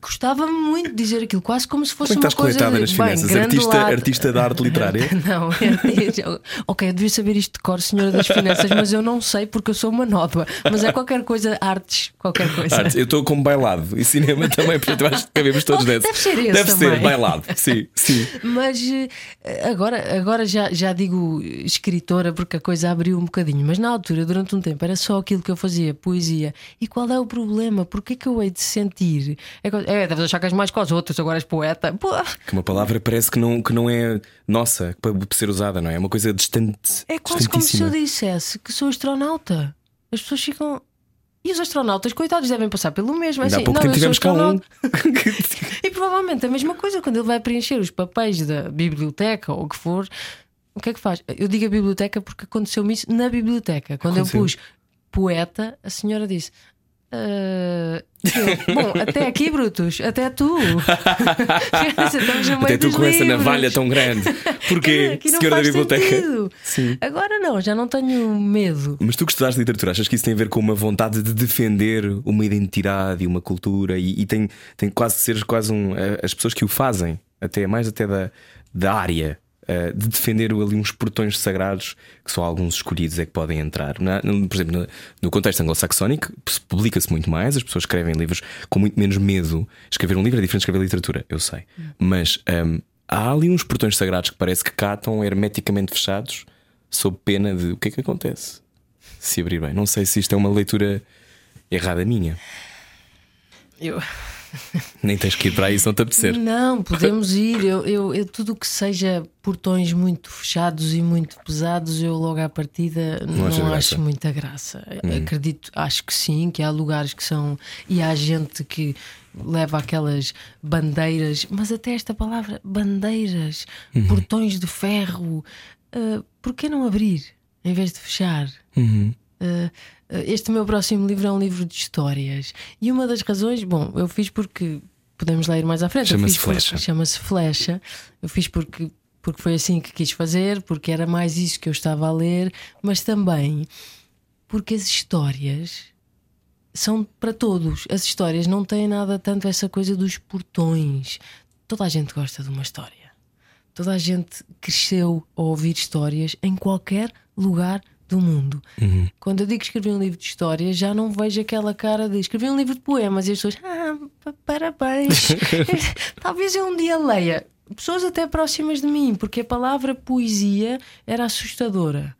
Gostava muito de dizer aquilo, quase como se fosse Como é uma estás coisa de, nas bem, finanças? Artista, artista da arte literária? Não, é, ok, eu devia saber isto de cor, senhora das finanças, mas eu não sei porque eu sou uma nódoa. Mas é qualquer coisa, artes, qualquer coisa. Arte. Eu estou como bailado e cinema também, portanto eu acho que cabemos todos Oh, dessa. deve ser esse Deve ser, também. bailado. Sim, sim. Mas eh, agora, agora já, já digo escritora porque a coisa abriu um bocadinho. Mas na altura, durante um tempo, era só aquilo que eu fazia, poesia. E qual é o problema? Porquê que eu hei de sentir? É, é deves achar que és mais com as outras, agora és poeta. Pô, Que uma palavra parece que não, que não é nossa para ser usada, não é? É uma coisa distante. é quase como se eu dissesse que sou astronauta. As pessoas ficam. E os astronautas, coitados, devem passar pelo mesmo. Ainda há assim, pouco não, tempo tivemos cá um. E provavelmente a mesma coisa quando ele vai preencher os papéis da biblioteca ou o que for. O que é que faz? Eu digo a biblioteca porque aconteceu-me isso na biblioteca. Quando Aconteceu. eu pus poeta, a senhora disse. "Ah, eu, Bom, até aqui, Brutus, até tu. Até tu com essa navalha tão grande. Porquê, Aqui não senhora da biblioteca? Agora não, já não tenho medo. Mas tu que estudaste literatura, achas que isso tem a ver com uma vontade de defender uma identidade e uma cultura e, e tem, tem quase de ser quase um. eh, As pessoas que o fazem, até mais até da, da área, eh, de defender ali uns portões sagrados que só alguns escolhidos é que podem entrar. Na- por exemplo, no, no contexto anglo-saxónico, se- publica-se muito mais, as pessoas escrevem livros com muito menos medo. Escrever um livro é diferente de escrever literatura, eu sei. Mas ehm, há ali uns portões sagrados que parece que cá estão hermeticamente fechados, sob pena de o que é que acontece se abrir bem. Não sei se isto é uma leitura errada minha. Eu... Nem tens que ir para aí se não te apetecer. Não, podemos ir. Eu, eu, eu- tudo o que seja portões muito fechados e muito pesados, eu logo à partida não, graça? acho muita graça. Acredito, acho que sim, que há lugares que são. E há gente que leva aquelas bandeiras, mas até esta palavra, bandeiras, portões de ferro. Uh, por que não abrir em vez de fechar? Uh, uh, este meu próximo livro é um livro de histórias. E uma das razões, bom, eu fiz porque podemos ler mais à frente. Chama-se Flecha. Chama-se Flecha. Eu fiz porque, porque foi assim que quis fazer, porque era mais isso que eu estava a ler, mas também porque as histórias são para todos. As histórias não têm nada tanto essa coisa dos portões. Toda a gente gosta de uma história. Toda a gente cresceu a ouvir histórias em qualquer lugar do mundo. Quando eu digo que escrevi um livro de histórias, já não vejo aquela cara de escrevi um livro de poemas e as pessoas, ah, pa- parabéns. Talvez eu um dia leia. pessoas até próximas de mim, porque a palavra poesia era assustadora.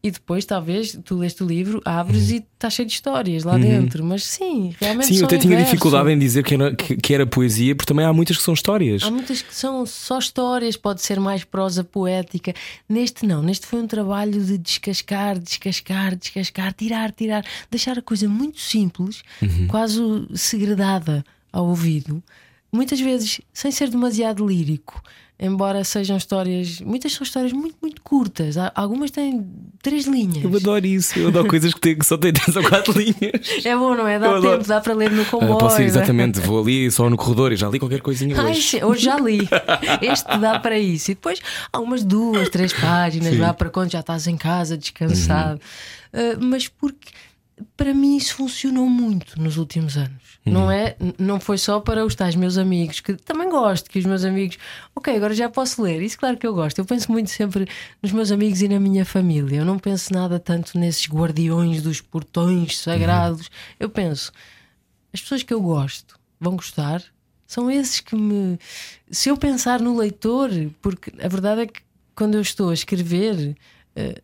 E depois, talvez, tu leste o livro, abres e está cheio de histórias lá dentro. Mas sim, realmente Sim, eu até tinha dificuldade em dizer que era, que, que era poesia, porque também há muitas que são histórias. Há muitas que são só histórias, pode ser mais prosa poética. Neste não, neste foi um trabalho de descascar, descascar, descascar, tirar, tirar, deixar a coisa muito simples, quase segredada ao ouvido, muitas vezes sem ser demasiado lírico. Embora sejam histórias, muitas são histórias muito, muito curtas. Algumas têm três linhas. Eu adoro isso, eu adoro coisas que, têm- que só têm 10 ou 4 linhas. É bom, não é? Eu Dá adoro. tempo, dá para ler no Ah, comboio. posso ir, é? exatamente, vou ali só no corredor e já li qualquer coisinha Ai, hoje. hoje já li. Este dá para isso. E depois há umas duas, três páginas, Sim. vá para quando já estás em casa, descansado. Uh, mas porque para mim isso funcionou muito nos últimos anos. Não é? Não foi só para os tais meus amigos, que também gosto que os meus amigos, ok, agora já posso ler. Isso, claro que eu gosto. Eu penso muito sempre nos meus amigos e na minha família. Eu não penso nada tanto nesses guardiões dos portões sagrados. Eu penso, as pessoas que eu gosto vão gostar. São esses que me. Se eu pensar no leitor, porque a verdade é que quando eu estou a escrever,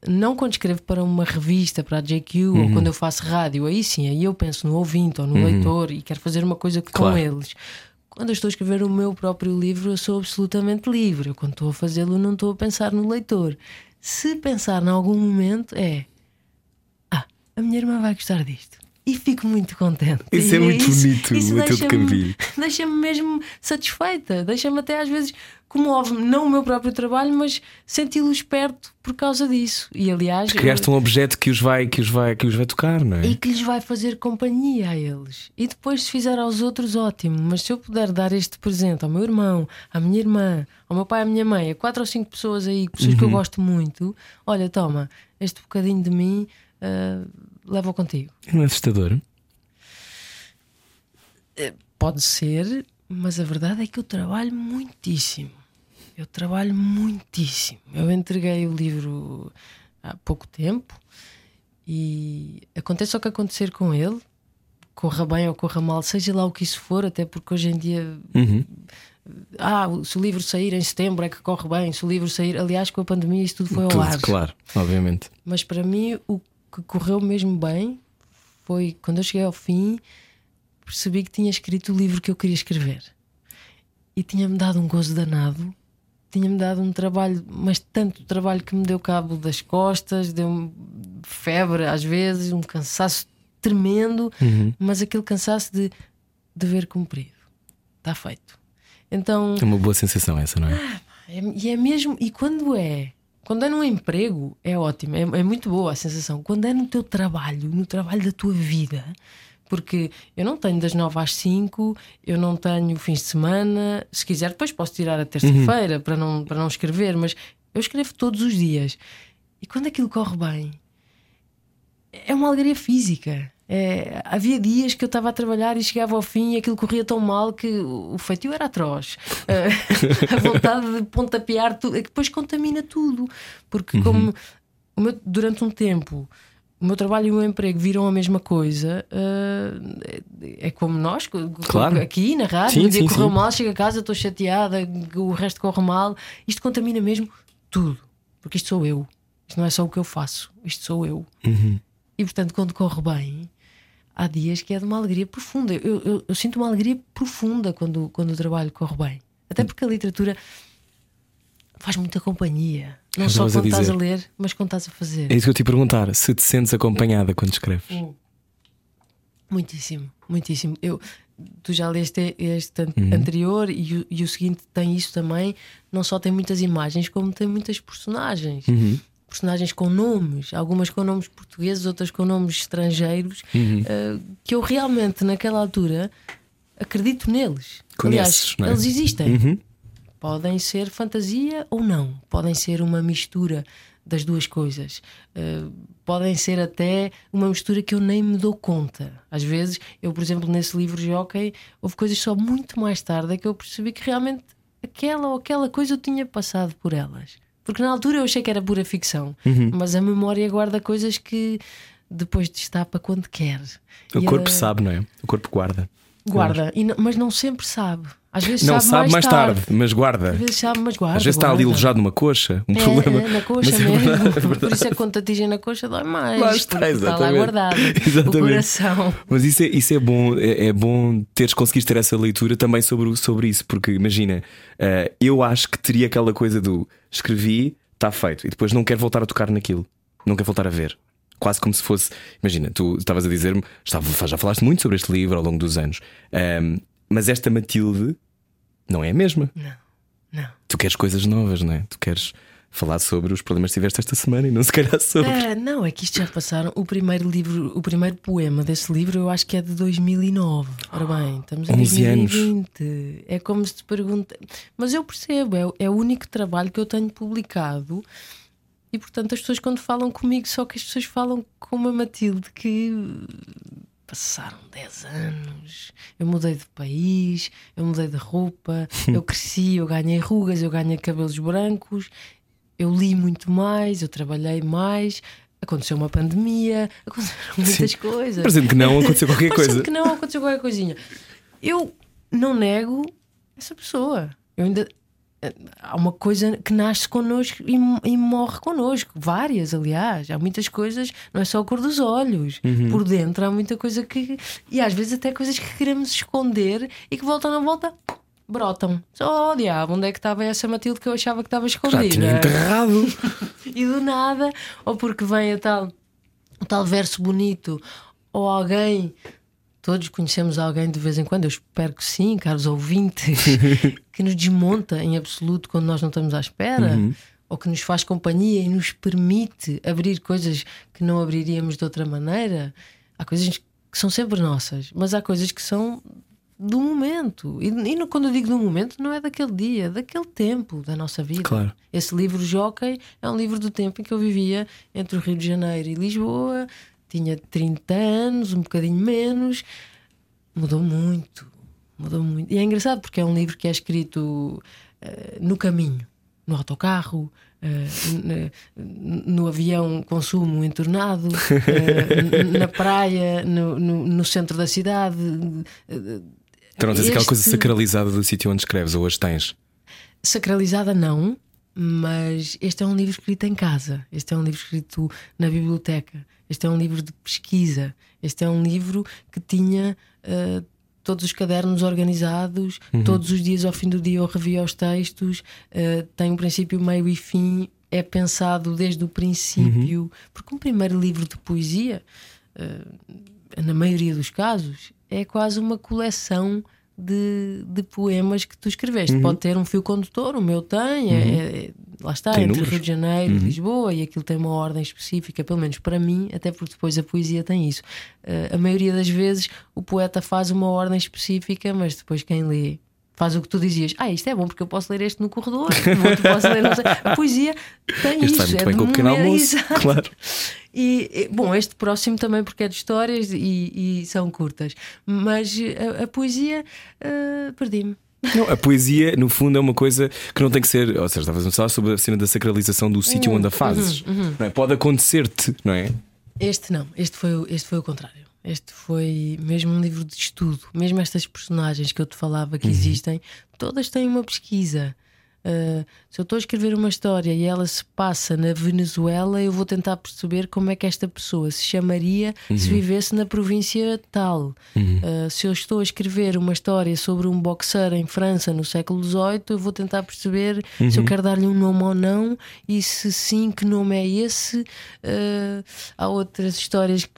não quando escrevo para uma revista, para a JQ, ou quando eu faço rádio, aí sim, aí eu penso no ouvinte ou no leitor e quero fazer uma coisa com Claro. eles. Quando eu estou a escrever o meu próprio livro, eu sou absolutamente livre. Eu, quando estou a fazê-lo, não estou a pensar no leitor. Se pensar em algum momento, é ah, a minha irmã vai gostar disto. E fico muito contente. Isso é E muito bonito, o teu decambio. Deixa-me mesmo satisfeita. Deixa-me até às vezes comove-me, não o meu próprio trabalho, mas senti-los perto por causa disso. E aliás, Criaste um objeto que os vai, que os vai, que os vai tocar, não é? e que lhes vai fazer companhia a eles. E depois, se fizer aos outros, ótimo. Mas se eu puder dar este presente ao meu irmão, à minha irmã, ao meu pai, à minha mãe, a quatro ou cinco pessoas aí, pessoas Uhum. que eu gosto muito, olha, toma, este bocadinho de mim, ah, leva contigo. Não é assustador? Pode ser, mas a verdade é que eu trabalho muitíssimo. Eu trabalho muitíssimo. Eu entreguei o livro há pouco tempo e aconteça o que acontecer com ele, corra bem ou corra mal, seja lá o que isso for, até porque hoje em dia. Uhum. Ah, se o livro sair em setembro é que corre bem, se o livro sair. Aliás, com a pandemia isso tudo foi ao Tudo, ar. claro, obviamente. Mas para mim o que correu mesmo bem foi quando eu cheguei ao fim, percebi que tinha escrito o livro que eu queria escrever. E tinha-me dado um gozo danado, tinha-me dado um trabalho, mas tanto trabalho que me deu cabo das costas, deu-me febre às vezes, um cansaço tremendo, mas aquele cansaço de dever cumprido. Está feito. Então, É uma boa sensação essa, não é? é- e é mesmo, e quando é? Quando é num emprego, é ótimo, é, é muito boa a sensação. Quando é no teu trabalho, no trabalho da tua vida, porque eu não tenho das 9 às 5, eu não tenho fins de semana. Se quiser, depois posso tirar a terça-feira para, não, para não escrever, mas eu escrevo todos os dias. E quando aquilo corre bem, é uma alegria física. É, havia dias que eu estava a trabalhar e chegava ao fim e aquilo corria tão mal que o feitio era atroz. Eh, a vontade de pontapear tudo, é que depois contamina tudo. Porque, como o meu- durante um tempo o meu trabalho e o meu emprego viram a mesma coisa, eh, é, é como nós, Claro. aqui na rádio, Sim, um dia sim, correu sim. mal, chego a casa, estou chateada, o resto corre mal. Isto contamina mesmo tudo. Porque isto sou eu. Isto não é só o que eu faço, isto sou eu. E portanto, quando corre bem, há dias que é de uma alegria profunda. Eu, eu- eu sinto uma alegria profunda quando, quando o trabalho corre bem. Até porque a literatura faz muita companhia. Não só Estavas a quando estás a ler, mas quando estás a fazer. É isso que eu te perguntar. Se te sentes acompanhada quando escreves. Muitíssimo, muitíssimo. Eu, tu já leste este an- anterior e o, e o seguinte tem isso também. Não só tem muitas imagens, como tem muitas personagens. Personagens com nomes, algumas com nomes portugueses, outras com nomes estrangeiros, eh, que eu realmente, naquela altura, acredito neles. Conheces, Aliás, não é? eles existem. Podem ser fantasia ou não, podem ser uma mistura das duas coisas. Uh, podem ser até uma mistura que eu nem me dou conta. Às vezes, eu, por exemplo, nesse livro Jockey, houve coisas só muito mais tarde é que eu percebi que realmente aquela ou aquela coisa eu tinha passado por elas. Porque na altura eu achei que era pura ficção, mas a memória guarda coisas que depois destapa quando quer. O E corpo ela- sabe, não é? O corpo guarda. Guarda, não- mas não sempre sabe. Às vezes Não, sabe, sabe mais tarde, mas guarda. Às vezes sabe, mas guarda. Às vezes está ali alojado numa coxa, um É, problema. é, na coxa Mas é mesmo. verdade, é verdade. Por isso é que quando atingem na coxa dói mais. Lá está, porque está lá exatamente. guardado. Exatamente. O coração. Mas isso é, isso é bom, é, é bom teres conseguido ter essa leitura também sobre, sobre isso, porque imagina, eh, eu acho que teria aquela coisa do escrevi, está feito, e depois não quero voltar a tocar naquilo, não quero voltar a ver. Quase como se fosse, imagina, tu estavas a dizer-me, já falaste muito sobre este livro ao longo dos anos, ehm, mas esta Matilde não é a mesma. Não, não. Tu queres coisas novas, não é? Tu queres falar sobre os problemas que tiveste esta semana e não se calhar sobre. É, não, é que isto já passaram. O primeiro livro, o primeiro poema desse livro, eu acho que é de 2009. Ora bem, estamos em 11 anos. 2020. É como se te pergunta. Mas eu percebo, é, o- é o único trabalho que eu tenho publicado. E portanto, as pessoas, quando falam comigo, só que as pessoas falam com uma Matilde que passaram 10 anos. Eu mudei de país, eu mudei de roupa, eu cresci, eu ganhei rugas, eu ganhei cabelos brancos, eu li muito mais, eu trabalhei mais. Aconteceu uma pandemia, aconteceram muitas coisas. Parecendo que não aconteceu qualquer Parecendo coisa. que não aconteceu qualquer coisinha. Eu não nego essa pessoa. Eu ainda. Há uma coisa que nasce connosco e, e morre connosco. Várias, aliás. Há muitas coisas, não é só a cor dos olhos. Uhum. Por dentro há muita coisa que. E às vezes até coisas que queremos esconder e que voltam na volta. Brotam. Oh, diabo, onde é que estava essa Matilde que eu achava que estava Já escondida? tinha enterrado. e do nada, ou porque vem a tal, o tal verso bonito, ou alguém. Todos conhecemos alguém de vez em quando, eu espero que sim, caros ouvintes, que nos desmonta em absoluto quando nós não estamos à espera, ou que nos faz companhia e nos permite abrir coisas que não abriríamos de outra maneira. Há coisas que são sempre nossas, mas há coisas que são do momento. E, e no- quando eu digo do momento, não é daquele dia, daquele tempo da nossa vida. Claro. Esse livro Jockey é um livro do tempo em que eu vivia entre o Rio de Janeiro e Lisboa, tinha 30 anos, um bocadinho menos, mudou muito, mudou muito. E é engraçado porque é um livro que é escrito eh, no caminho, no autocarro. n- no avião consumo entornado, n- na praia, no, no- no centro da cidade. eh, Então não tens aquela coisa Este- sacralizada do sítio onde escreves, ou as tens. Sacralizada não, mas este é um livro escrito em casa. Este é um livro escrito na biblioteca. Este é um livro de pesquisa. Este é um livro que tinha ah, todos os cadernos organizados. Todos os dias, ao fim do dia, eu revia os textos. ah, tem um princípio, meio e fim. É pensado desde o princípio. Porque um primeiro livro de poesia, ah, na maioria dos casos, é quase uma coleção de, de poemas que tu escreveste. Pode ter um fio condutor, o meu tem, é- é- lá está, Tem entre números. Rio de Janeiro e Lisboa, e aquilo tem uma ordem específica, pelo menos para mim, até porque depois a poesia tem isso. Eh, a maioria das vezes o poeta faz uma ordem específica, mas depois quem lê. Faz o que tu dizias, ah, isto é bom porque eu posso ler este no corredor, outro posso ler. não sei. A poesia tem Este isso. vai muito é bem com o pequeno almoço, claro. E, bom, este próximo também porque é de histórias e, e são curtas. Mas a, a poesia ah, perdi-me. Não, a poesia, no fundo, é uma coisa que não tem que ser. Ou seja, estavas a falar sobre a cena da sacralização do sítio Uhum, onde a fazes. Não é? Pode acontecer-te, não é? Este não, este foi, este foi o contrário. Este foi mesmo um livro de estudo. Mesmo estas personagens que eu te falava que existem, todas têm uma pesquisa. Ah, se eu estou a escrever uma história e ela se passa na Venezuela, eu vou tentar perceber como é que esta pessoa se chamaria se vivesse na província tal. Ah, se eu estou a escrever uma história sobre um boxer em França no século XVIII, eu vou tentar perceber se eu quero dar-lhe um nome ou não e se sim, que nome é esse. Ah, há outras histórias que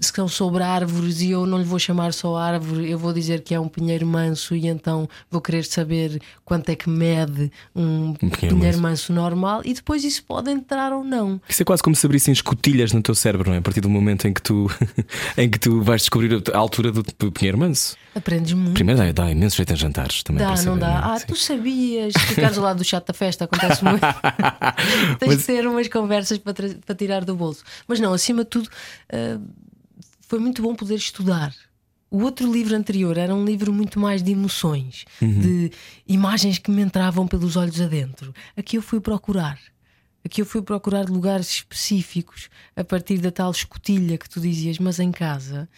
são sobre árvores e eu não lhe vou chamar só árvore, eu vou dizer que é um pinheiro manso e então vou querer saber quanto é que mede um, pinheiro pinheiro, manso. normal e depois isso pode entrar ou não. Isso é quase como se abrissem escotilhas no teu cérebro, não é? A partir do momento em que tu, em que tu vais descobrir a altura do Pinheiro Manso. Aprendes muito. Primeiro dá, dá imenso jeito em jantares também. Dá, não dá. é? Ah, Sim. tu sabias ficares ao lado do chato da festa, acontece muito. Tens Mas- de ter umas conversas para, para tirar do bolso. Mas não, acima de tudo, ah, foi muito bom poder estudar. O outro livro anterior era um livro muito mais de emoções, de imagens que me entravam pelos olhos adentro. Aqui eu fui procurar. Aqui eu fui procurar lugares específicos a partir da tal escotilha que tu dizias, mas em casa.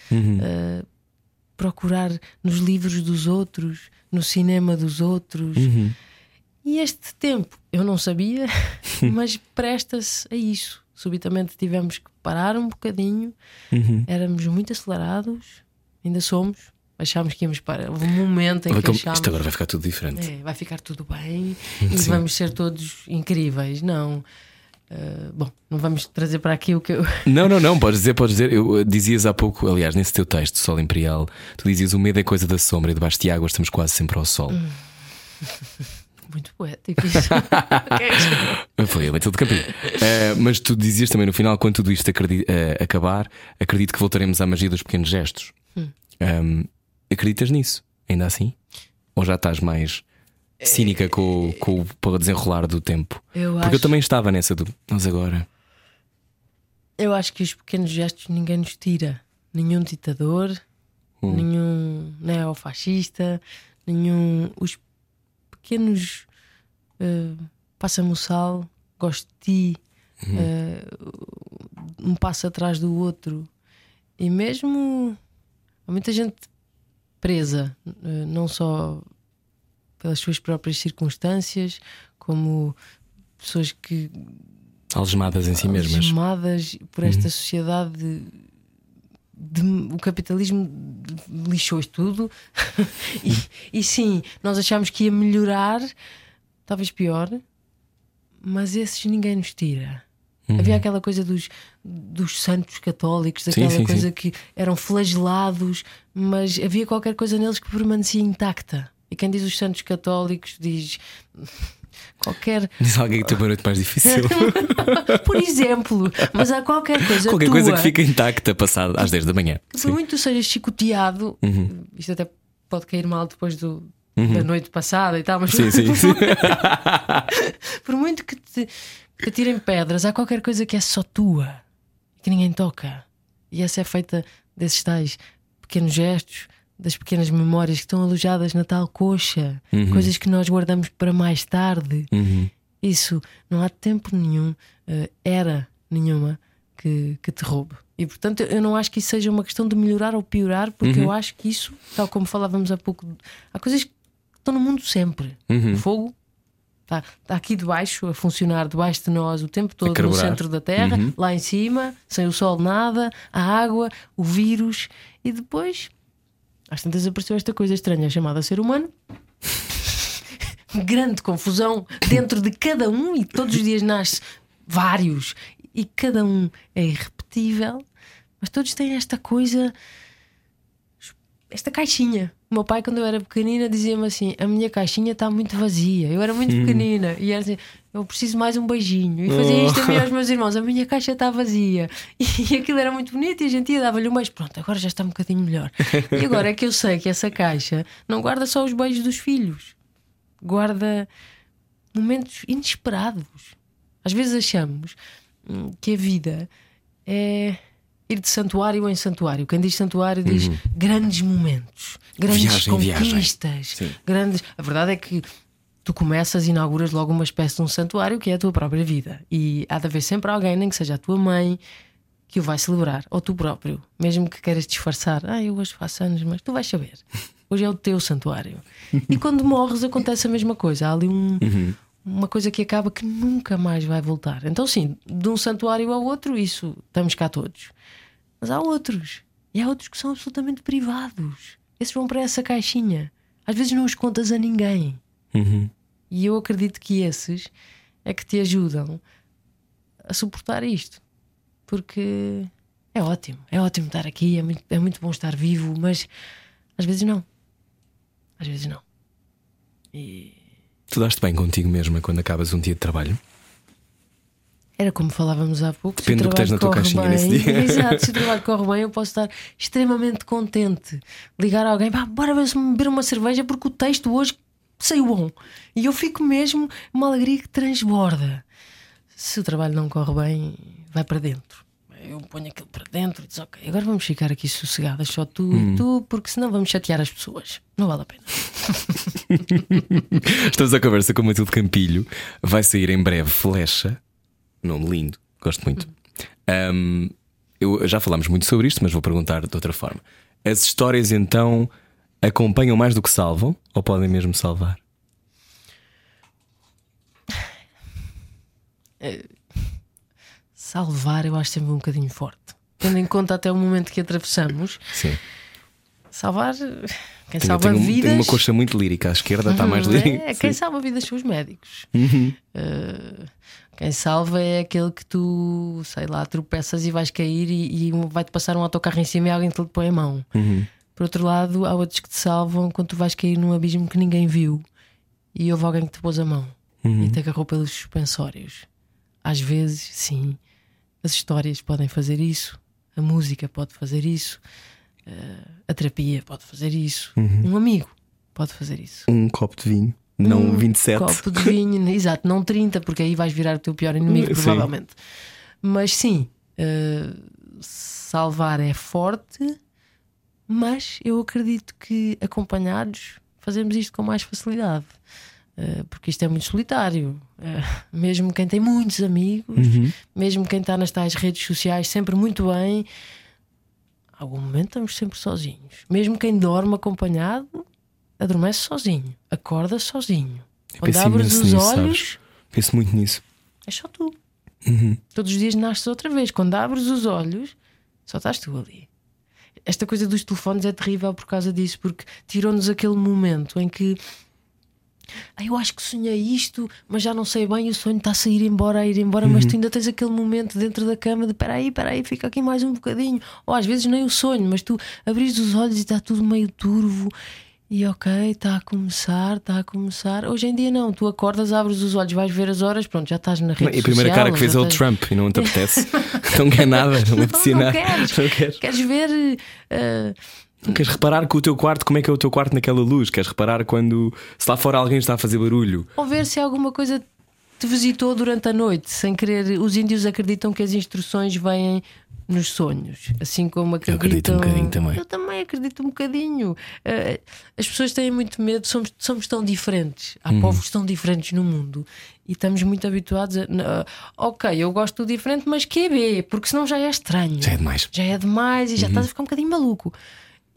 ah, procurar nos livros dos outros, no cinema dos outros. Uhum. E este tempo eu não sabia, mas presta-se a isso. Subitamente tivemos que parar um bocadinho, Uhum. éramos muito acelerados, ainda somos. Achámos que íamos para. Houve um momento em que achámos. Isto agora vai ficar tudo diferente. É, vai ficar tudo bem e Sim. vamos ser todos incríveis. Não. Ah, bom, não vamos trazer para aqui o que eu. Não, não, não, podes dizer, podes dizer. Eu, uh, dizias há pouco, aliás, nesse teu texto, Sol Imperial, tu dizias o medo é coisa da sombra e debaixo de água estamos quase sempre ao sol. Hum. Muito poético isso. Foi a letra de Campinho. Eh, mas tu dizias também no final, quando tudo isto acredi- eh, acabar, acredito que voltaremos à magia dos pequenos gestos. Hum. Ahm, acreditas nisso? Ainda assim? Ou já estás mais cínica com, o- com, com o desenrolar do tempo? Eu Porque eu acho, também estava nessa do. Nós agora. eu acho que os pequenos gestos ninguém nos tira. Nenhum ditador, Hum. nenhum neofascista, nenhum. Os pequenos. ah, Passa-me o sal, gosto de ti, Uhum. ah, um passo atrás do outro. E mesmo. Há muita gente presa, ah, não só pelas suas próprias circunstâncias, como pessoas que Algemadas em si mesmas. Uhum. algemadas por esta sociedade de, o capitalismo lixou tudo e, e sim, nós achámos que ia melhorar talvez pior mas esses ninguém nos tira Havia aquela coisa dos, dos santos católicos, Uhum. Sim, aquela sim, coisa sim. que eram flagelados, mas havia qualquer coisa neles que permanecia intacta. E quem diz os santos católicos diz qualquer Diz alguém que teve uma noite mais difícil. Por exemplo, mas há qualquer coisa Qualquer tua, coisa que fica intacta passado às 10 da manhã. Sim. por muito tu sejas chicoteado, isto até pode cair mal depois do, da noite passada e tal, mas Sim, sim, sim. por muito que te, que te tirem pedras, há qualquer coisa que é só tua que ninguém toca. E essa é feita desses tais pequenos gestos, das pequenas memórias que estão alojadas na tal coxa, coisas que nós guardamos para mais tarde. Uhum. Isso não há tempo nenhum, eh, era nenhuma que, que te roube. E portanto eu não acho que isso seja uma questão de melhorar ou piorar, porque eu acho que isso, tal como falávamos há pouco, há coisas que estão no mundo sempre. O fogo está, está aqui debaixo, a funcionar debaixo de nós o tempo todo, no centro da Terra, lá em cima, sem o sol nada, a água, o vírus, e depois às tantas apareceu esta coisa estranha chamada ser humano. Grande confusão dentro de cada um, e todos os dias nasce vários, e cada um é irrepetível, mas todos têm esta coisa, esta caixinha. O meu pai, quando eu era pequenina, dizia-me assim: A minha caixinha está muito vazia. Eu era muito pequenina e era assim: Eu preciso mais um beijinho. E fazia isto também aos meus irmãos: A minha caixa está vazia. E aquilo era muito bonito e a gente ia dava-lhe um beijo. Pronto, agora já está um bocadinho melhor. E agora é que eu sei que essa caixa não guarda só os beijos dos filhos, guarda momentos inesperados. Às vezes achamos hum, que a vida é ir de santuário em santuário. Quem diz santuário diz grandes momentos, grandes Viagem, viagem. conquistas, Sim. grandes. A verdade é que tu começas e inauguras logo uma espécie de um santuário que é a tua própria vida. E há de haver sempre alguém, nem que seja a tua mãe, que o vai celebrar, ou tu próprio, mesmo que queiras disfarçar. Ah, eu hoje faço anos, mas tu vais saber. Hoje é o teu santuário. E quando morres acontece a mesma coisa. Há ali um, uma coisa que acaba que nunca mais vai voltar. Então, sim, de um santuário ao outro, isso estamos cá todos. Mas há outros. E há outros que são absolutamente privados. Esses vão para essa caixinha. Às vezes não os contas a ninguém. Uhum. E eu acredito que esses é que te ajudam a suportar isto. Porque é ótimo, é ótimo estar aqui, é muito, é muito bom estar vivo, mas às vezes não. Às vezes não. Tu daste bem contigo mesma quando acabas um dia de trabalho? Era como falávamos há pouco. Depende do que tens na tua caixinha corre nesse bem- dia. Exato, se o trabalho corre bem, eu posso estar extremamente contente. Ligar a alguém, pá, bora beber uma cerveja porque o texto hoje saiu bom. E eu fico mesmo uma alegria que transborda. Se o trabalho não corre bem, vai para dentro. Eu ponho aquilo para dentro e diz: Ok, agora vamos ficar aqui sossegadas, só tu Hum. e tu, porque senão vamos chatear as pessoas. Não vale a pena. Estamos à conversa com o Matilde Campilho. Vai sair em breve Flecha. Nome lindo, gosto muito. Um, eu, já falámos muito sobre isto, mas vou perguntar de outra forma. As histórias então acompanham mais do que salvam? Ou podem mesmo salvar? Salvar, eu acho sempre um bocadinho forte. Tendo em conta até o momento que atravessamos, Sim. Salvar. Quem Tenho, salva tenho- vidas. tenho uma coxa muito lírica, à esquerda está mais lírica. É, quem Sim. salva vidas são os médicos. Uhum. Uh, quem salva é aquele que tu, sei lá, tropeças e vais cair e, e vai-te passar um autocarro em cima e alguém te põe a mão. Uhum. Por outro lado, há outros que te salvam quando tu vais cair num abismo que ninguém viu e houve alguém que te pôs a mão Uhum. e te agarrou pelos suspensórios. Às vezes, sim, as histórias podem fazer isso, a música pode fazer isso, a terapia pode fazer isso, Uhum. um amigo pode fazer isso. Um copo de vinho, não Um 27. Copo de vinho, exato, não 30, porque aí vais virar o teu pior inimigo, Sim. provavelmente. Mas sim, eh, salvar é forte, mas eu acredito que acompanhados fazemos isto com mais facilidade. Eh, porque isto é muito solitário. Eh, mesmo quem tem muitos amigos, Uhum. mesmo quem está nas tais redes sociais sempre muito bem, algum momento estamos sempre sozinhos. Mesmo quem dorme acompanhado, adormece sozinho, acorda sozinho. Eu Quando abres os nisso, olhos, sabes? Penso muito nisso. é só tu. Uhum. Todos os dias nasces outra vez. Quando abres os olhos, só estás tu ali. Esta coisa dos telefones é terrível por causa disso, porque tirou-nos aquele momento em que "Ah, eu acho que sonhei isto, mas já não sei bem, o sonho está a sair embora, a ir embora, mas tu ainda tens aquele momento dentro da cama de peraí, peraí, fica aqui mais um bocadinho. Ou às vezes nem o sonho, mas tu abris os olhos e está tudo meio turvo. E ok, está a começar, está a começar. Hoje em dia não, tu acordas, abres os olhos, vais ver as horas, pronto, já estás na rede E a primeira social, cara que fez é o Trump e não te apetece. não quer nada, não Não, apetecia não nada. queres. Não queres. Queres ver eh, Não queres reparar com o teu quarto como é que é o teu quarto naquela luz? Queres reparar quando se lá fora alguém está a fazer barulho? ou ver se alguma coisa te visitou durante a noite, sem querer. Os índios acreditam que as instruções vêm nos sonhos, assim como acreditam. acredito um bocadinho também. Eu também acredito um bocadinho. Eh, as pessoas têm muito medo, somos, somos tão diferentes. Há Uhum. povos tão diferentes no mundo e estamos muito habituados a. ok, eu gosto do diferente, mas que é B, porque senão já é estranho. Já é demais. já é demais e já estás a ficar um bocadinho maluco.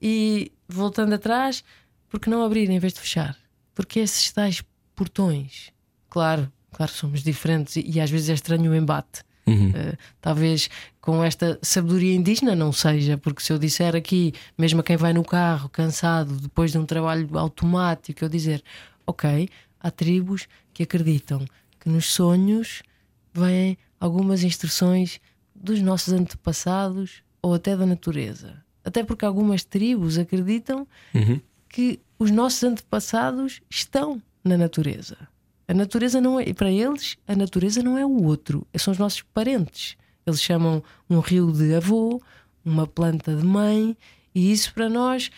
E voltando atrás, porque não abrir em vez de fechar? Porque esses tais portões, claro, claro, somos diferentes e, e às vezes é estranho o embate. Eh, talvez com esta sabedoria indígena não seja, porque se eu disser aqui, mesmo a quem vai no carro, cansado, depois de um trabalho automático, eu dizer, ok, há tribos que acreditam que nos sonhos vêm algumas instruções dos nossos antepassados ou até da natureza. Até porque algumas tribos acreditam que os nossos antepassados estão na natureza. A natureza não é, para eles, a natureza não é o outro, são os nossos parentes. Eles chamam um rio de avô, uma planta de mãe, e isso para nós,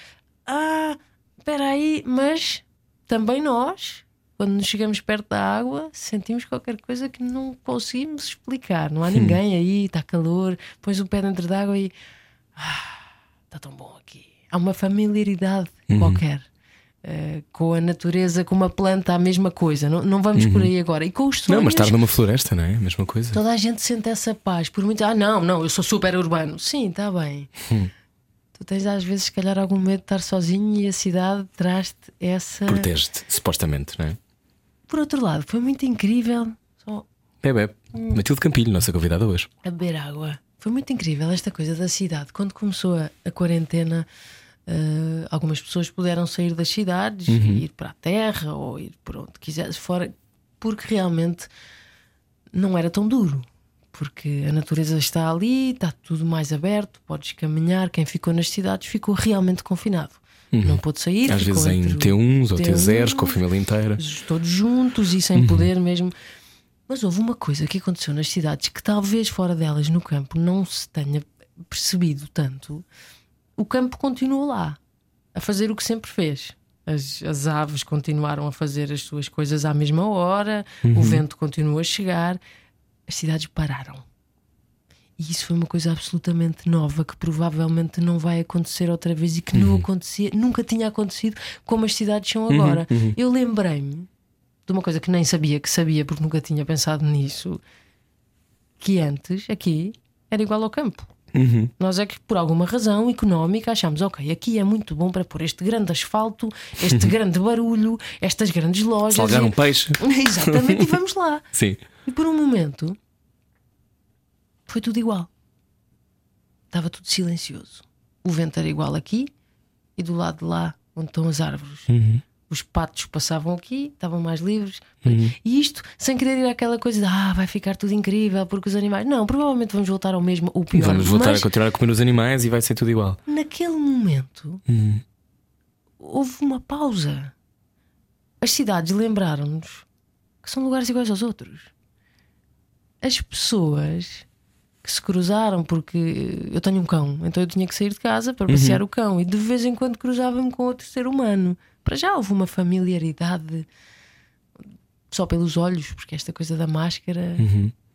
ah, espera aí, mas também nós, quando nos chegamos perto da água, sentimos qualquer coisa que não conseguimos explicar. Não há ninguém aí, está calor, pões o pé dentro da água e está tão bom aqui. Há uma familiaridade qualquer. eh, com a natureza, com uma planta, a mesma coisa. Não, não vamos por aí agora. E com os sonhos. Não, mas estar numa floresta, não é? A mesma coisa. Toda a gente sente essa paz. Por muito. Ah, não, não, eu sou super urbano. Sim, está bem. Hum. Tu tens às vezes, se calhar, algum medo de estar sozinho e a cidade traz-te essa. Protege-te, supostamente, não é? Por outro lado, foi muito incrível. Só Bebê. Matilde Campilho, nossa convidada hoje. a beber água. Foi muito incrível esta coisa da cidade. Quando começou a, a quarentena, eh, algumas pessoas puderam sair das cidades e ir para a terra ou ir por onde quisesse fora, porque realmente não era tão duro. Porque a natureza está ali, está tudo mais aberto, podes caminhar. Quem ficou nas cidades ficou realmente confinado. Não pôde sair. Às vezes em entre o- T1s ou T0s com a T1s, família inteira. todos juntos e sem poder mesmo. Mas houve uma coisa que aconteceu nas cidades que talvez fora delas, no campo, não se tenha percebido tanto. O campo continuou lá, a fazer o que sempre fez. As, as aves continuaram a fazer as suas coisas à mesma hora, o vento continuou a chegar, as cidades pararam. E isso foi uma coisa absolutamente nova que provavelmente não vai acontecer outra vez e que não acontecia, nunca tinha acontecido como as cidades são agora. Eu lembrei-me de uma coisa que nem sabia que sabia porque nunca tinha pensado nisso, que antes aqui era igual ao campo. Nós é que, por alguma razão económica, achamos, ok, aqui é muito bom para pôr este grande asfalto, este grande barulho, estas grandes lojas. Salgar um peixe. Exatamente, e vamos lá. Sim. E por um momento foi tudo igual. Estava tudo silencioso. O vento era igual aqui e do lado de lá, onde estão as árvores. Os patos passavam aqui, estavam mais livres. E isto sem querer ir àquela coisa de ah, vai ficar tudo incrível porque os animais. Não, provavelmente vamos voltar ao mesmo, ou pior. Vamos voltar Mas a continuar a comer os animais e vai ser tudo igual. naquele momento houve uma pausa. As cidades lembraram-nos que são lugares iguais aos outros. As pessoas que se cruzaram, porque eu tenho um cão, então eu tinha que sair de casa para passear o cão e de vez em quando cruzava-me com outro ser humano. Para já houve uma familiaridade só pelos olhos, porque esta coisa da máscara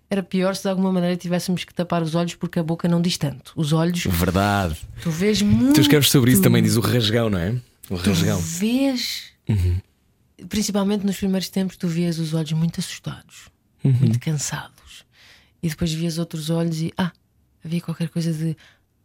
era pior se de alguma maneira tivéssemos que tapar os olhos porque a boca não diz tanto. Os olhos, Verdade. tu vês muito. Tu escreves sobre isso também, diz o rasgão, não é? O rasgão. Tu vês, principalmente nos primeiros tempos, tu vias os olhos muito assustados, muito cansados. E depois vias outros olhos e ah, havia qualquer coisa de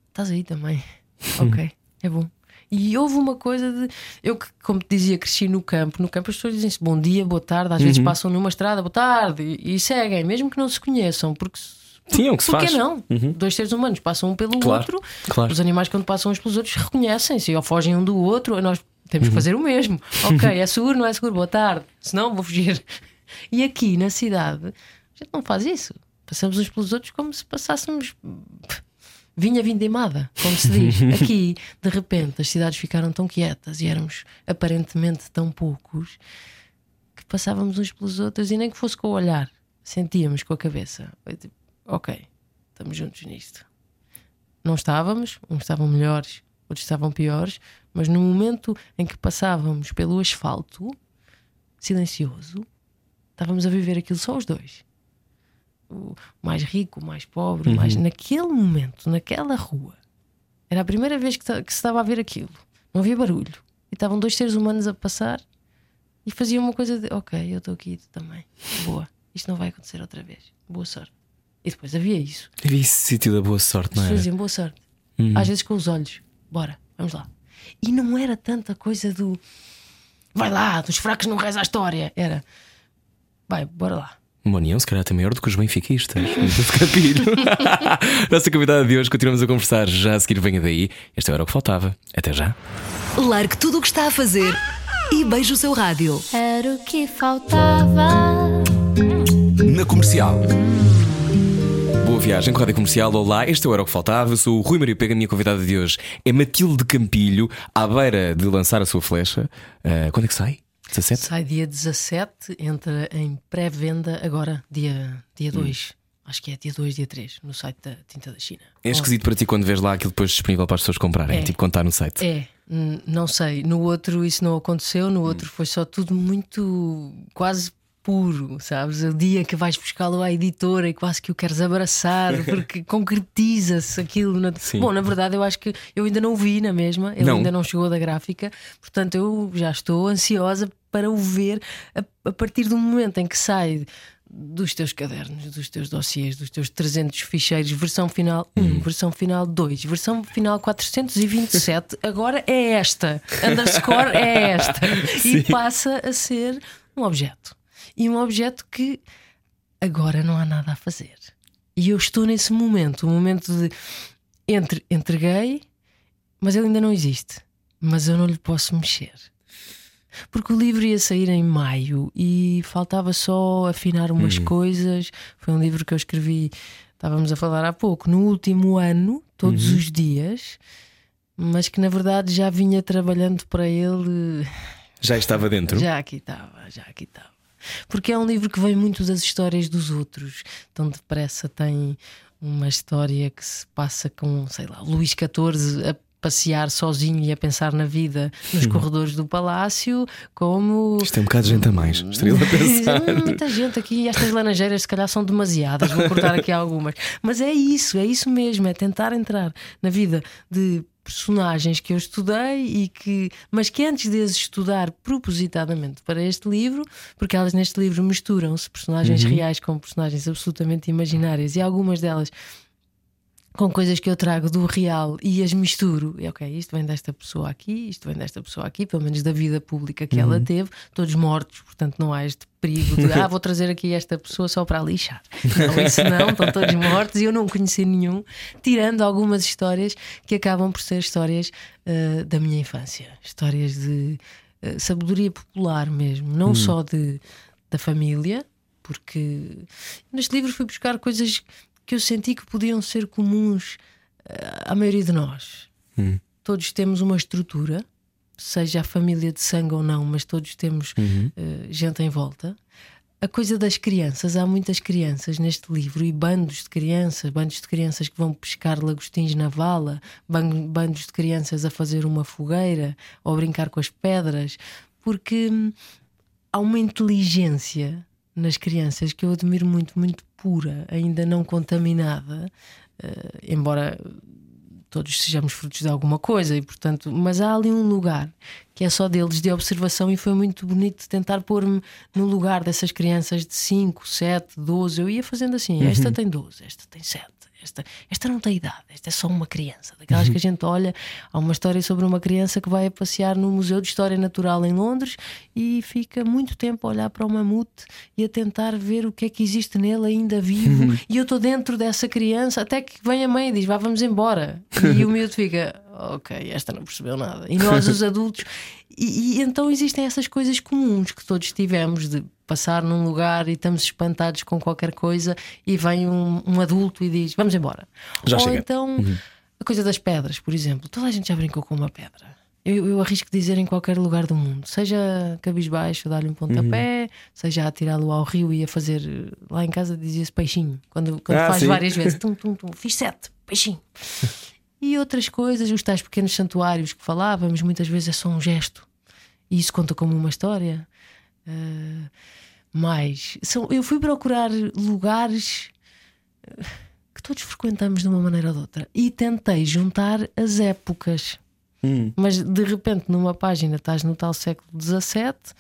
estás aí também. ok, é bom. E houve uma coisa de. Eu, que, como te dizia, cresci no campo. No campo as pessoas dizem-se bom dia, boa tarde. Às vezes passam numa estrada, boa tarde, e, e seguem, mesmo que não se conheçam, porque. Sim, é o que se faz. não? Dois seres humanos passam um pelo Claro, outro. claro. Os animais, quando passam uns pelos outros, reconhecem-se ou fogem um do outro. Nós temos Uhum. que fazer o mesmo. Ok, é seguro, não é seguro? Boa tarde. Senão vou fugir. E aqui na cidade, a gente não faz isso. Passamos uns pelos outros como se passássemos vinha vindimada, como se diz. Aqui, de repente, as cidades ficaram tão quietas e éramos aparentemente tão poucos que passávamos uns pelos outros e nem que fosse com o olhar, sentíamos com a cabeça. Tipo, ok, estamos juntos nisto. Não estávamos, uns estavam melhores, outros estavam piores, mas no momento em que passávamos pelo asfalto, silencioso, estávamos a viver aquilo só os dois. O mais rico, o mais pobre, o mais... naquele momento, naquela rua, era a primeira vez que, que se estava a ver aquilo. Não havia barulho. E estavam dois seres humanos a passar e faziam uma coisa de: Ok, eu estou aqui também. Boa, isto não vai acontecer outra vez. Boa sorte. E depois havia isso. Havia esse sítio da boa sorte, não é? diziam boa sorte. Às vezes com os olhos. Bora, vamos lá. E não era tanta coisa do vai lá, dos fracos não reza a história. Era vai, bora lá. Uma união, se calhar, até maior do que os benfiquistas. Capilho. Nossa convidada de hoje, continuamos a conversar. Já a seguir, venha daí. Este era o que faltava. Até já. Largue tudo o que está a fazer e beije o seu rádio. Era o que faltava. Na comercial. Boa viagem com a Rádio Comercial. Olá, este era o que faltava. Eu sou o Rui Maria Pega. A minha convidada de hoje é Matilde Campilho, à beira de lançar a sua flecha. Ah, quando é que sai? 17? Sai dia 17, entra em pré-venda agora, dia, dia 2. Acho que é dia 2, dia 3, no site da Tinta da China. É esquisito para ti quando vês lá aquilo depois disponível para as pessoas comprarem, É. tipo quando está no site. É, hum, não sei. No outro isso não aconteceu, no outro foi só tudo muito quase puro, sabes? O dia que vais buscá-lo à editora e quase que o queres abraçar, porque concretiza-se aquilo. Na... Sim. Bom, na verdade, eu acho que eu ainda não o vi na mesma, ele Não. ainda não chegou da gráfica, portanto, eu já estou ansiosa para o ver a, a partir do momento em que sai. Dos teus cadernos, dos teus dossiês, dos teus 300 ficheiros, versão final 1, versão final 2, versão final 427, agora é esta, underscore é esta, e passa a ser um objeto. E um objeto que agora não há nada a fazer. E eu estou nesse momento, o momento de entre, entreguei, mas ele ainda não existe, mas eu não lhe posso mexer. Porque o livro ia sair em maio e faltava só afinar umas coisas. Foi um livro que eu escrevi, estávamos a falar há pouco, no último ano, todos os dias, mas que na verdade já vinha trabalhando para ele. Já estava dentro. Já aqui estava, já aqui estava. Porque é um livro que vem muito das histórias dos outros. Tão depressa tem uma história que se passa com, sei lá, Luís XIV a passear sozinho e a pensar na vida nos corredores do palácio, como. Isto é um bocado de gente a mais. Estaria a pensar. Hum, Muita gente aqui, estas laranjeiras se calhar são demasiadas, vou cortar aqui algumas. Mas é isso, é isso mesmo, é tentar entrar na vida de personagens que eu estudei e que, mas que antes de as estudar propositadamente para este livro, porque elas neste livro misturam-se personagens reais com personagens absolutamente imaginárias e algumas delas com coisas que eu trago do real e as misturo. E ok, isto vem desta pessoa aqui, isto vem desta pessoa aqui, pelo menos da vida pública que ela teve, todos mortos, portanto não há este perigo de ah, vou trazer aqui esta pessoa só para lixar. Não, isso não, estão todos mortos e eu não conheci nenhum, tirando algumas histórias que acabam por ser histórias uh, da minha infância, histórias de uh, sabedoria popular mesmo, não só de, da família, porque neste livro fui buscar coisas que eu senti que podiam ser comuns uh, à maioria de nós. Hum. Todos temos uma estrutura, seja a família de sangue ou não, mas todos temos Uhum. uh, gente em volta. A coisa das crianças, há muitas crianças neste livro e bandos de crianças, bandos de crianças que vão pescar lagostins na vala, ban- bandos de crianças a fazer uma fogueira ou a brincar com as pedras, porque hum, há uma inteligência nas crianças que eu admiro muito, muito pura, ainda não contaminada, eh, embora todos sejamos frutos de alguma coisa e portanto, mas há ali um lugar que é só deles de observação e foi muito bonito tentar pôr-me no lugar dessas crianças de 5, 7, 12. Eu ia fazendo assim: esta tem 12, esta tem 7. Esta, esta não tem idade, esta é só uma criança. Daquelas que a gente olha, há uma história sobre uma criança que vai a passear no Museu de História Natural em Londres e fica muito tempo a olhar para o mamute e a tentar ver o que é que existe nele ainda vivo. e eu estou dentro dessa criança, até que vem a mãe e diz: Vá, vamos embora. E o miúdo fica: Ok, esta não percebeu nada. E nós, os adultos. E, e então existem essas coisas comuns que todos tivemos de passar num lugar e estamos espantados com qualquer coisa e vem um, um adulto e diz: Vamos embora. Já Ou chega. então a coisa das pedras, por exemplo. Toda a gente já brincou com uma pedra. Eu, eu arrisco dizer em qualquer lugar do mundo, seja cabisbaixo, dar-lhe um pontapé, seja a tirá-lo ao rio e a fazer. Lá em casa dizia-se peixinho, quando, quando Ah, faz sim. várias vezes, tum, tum, tum, fiz sete, peixinho. E outras coisas, os tais pequenos santuários que falávamos, muitas vezes é só um gesto. E isso conta como uma história. Ah, mais, são, eu fui procurar lugares eh, que todos frequentamos de uma maneira ou de outra e tentei juntar as épocas. Mas de repente, numa página, estás no tal século XVII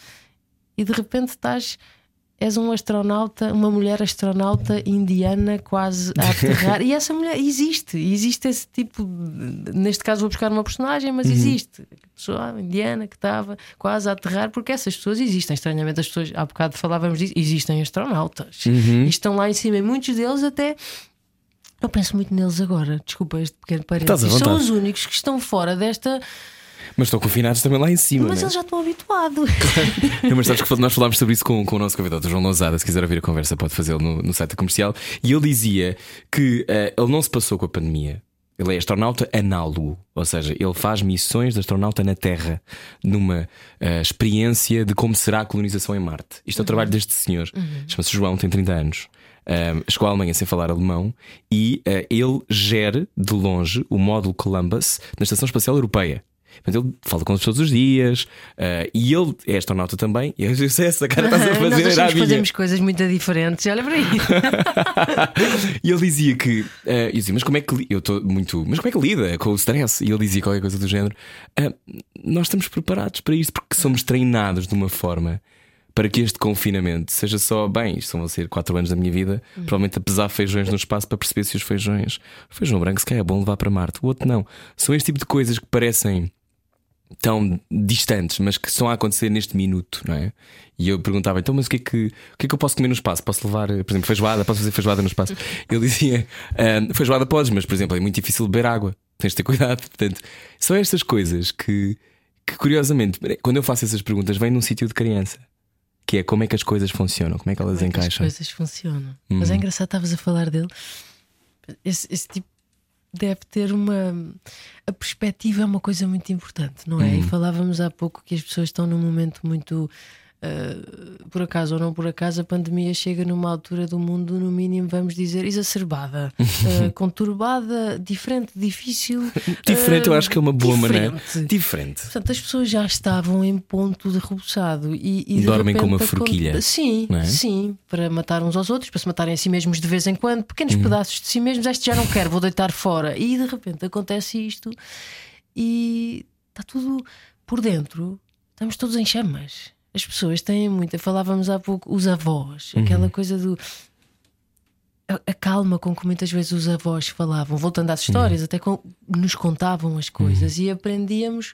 e de repente estás. És um astronauta, uma mulher astronauta indiana quase a aterrar. e essa mulher existe, existe esse tipo. de- Neste caso, vou buscar uma personagem, mas existe. A pessoa indiana que estava quase a aterrar, porque essas pessoas existem. Estranhamente, as pessoas, há bocado falávamos disso, existem astronautas e estão lá em cima, e muitos deles até. Eu penso muito neles agora, desculpa este pequeno parênteses. São os únicos que estão fora desta. Mas estão confinados também lá em cima. Mas né? eles já estão habituados. Não, mas sabes que nós falámos sobre isso com, com o nosso convidado, o João Lousada. Se quiser ouvir a conversa, pode fazê-lo no, no site comercial. E ele dizia que eh, ele não se passou com a pandemia. Ele é astronauta análogo, ou seja, ele faz missões de astronauta na Terra, numa eh, experiência de como será a colonização em Marte. Isto é o trabalho deste senhor, chama-se João, tem 30 anos. Um, chegou à Alemanha sem falar alemão e eh, ele gere de longe o módulo Columbus na Estação Espacial Europeia. Portanto, ele fala com eles todos os dias eh, e ele é astronauta também. E eu disse: essa cara estás a Nós fazer minha. fazemos coisas muito diferentes. Olha para aí. E ele dizia que. eh, eu dizia, mas como é que. Eu estou muito. Mas como é que lida com o stress? E ele dizia qualquer coisa do género. "Ah, nós estamos preparados para isto porque somos treinados de uma forma para que este confinamento seja só. Bem, isto vão ser 4 anos da minha vida. Provavelmente a pesar feijões no espaço para perceber se os feijões. O feijão branco se calhar é bom levar para Marte. O outro não. São este tipo de coisas que parecem tão distantes, mas que estão a acontecer neste minuto, não é? E eu perguntava, então, mas o que é que, o que, é que eu posso comer no espaço? Posso levar, por exemplo, feijoada? Posso fazer feijoada no espaço? Ele dizia, "Ah, feijoada podes, mas, por exemplo, é muito difícil beber água, tens de ter cuidado. Portanto, são estas coisas que, que curiosamente, quando eu faço essas perguntas, vem num sítio de criança. Que é como é que as coisas funcionam, como é que elas Como é que as encaixam. coisas funcionam. Mas é engraçado, estavas a falar dele. Esse, esse tipo deve ter uma. A perspectiva é uma coisa muito importante, não é? E falávamos há pouco que as pessoas estão num momento muito. Ah, por acaso ou não por acaso, a pandemia chega numa altura do mundo, no mínimo, vamos dizer, exacerbada, ah, conturbada, diferente, difícil. Diferente, eu ah, acho que é uma boa maneira. diferente. Diferente. Portanto, as pessoas já estavam em ponto de rebuçado e, e Dormem com uma forquilha, Sim, não é? sim, para matar uns aos outros, para se matarem a si mesmos de vez em quando, Uhum. pequenos pedaços de si mesmos. Este já não quero, vou deitar fora. E de repente acontece isto e está tudo por dentro. Estamos todos em chamas. As pessoas têm muita. Falávamos há pouco, os avós, Uhum. aquela coisa do. a, a calma com que muitas vezes os avós falavam, voltando às histórias, até com, nos contavam as coisas e aprendíamos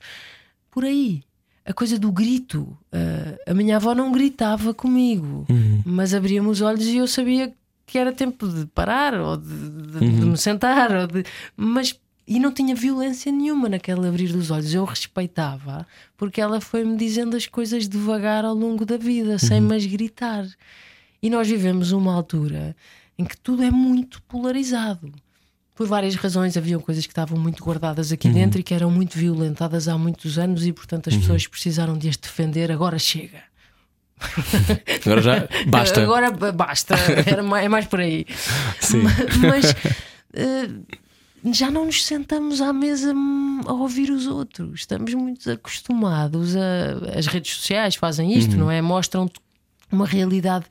por aí. A coisa do grito. Uh, a minha avó não gritava comigo, mas abria-me os olhos e eu sabia que era tempo de parar ou de, de- de me sentar. Ou de, mas e não tinha violência nenhuma naquele abrir dos olhos. Eu respeitava porque ela foi-me dizendo as coisas devagar ao longo da vida, sem mais gritar. E nós vivemos uma altura em que tudo é muito polarizado. Por várias razões, haviam coisas que estavam muito guardadas aqui dentro e que eram muito violentadas há muitos anos, e portanto as pessoas precisaram de as defender. Agora chega. Agora já basta. Agora basta. Era mais, é mais por aí. Sim. Ma- Mas eh, já não nos sentamos à mesa hum, a ouvir os outros. Estamos muito acostumados a. As redes sociais fazem isto, não é? Mostram-te uma realidade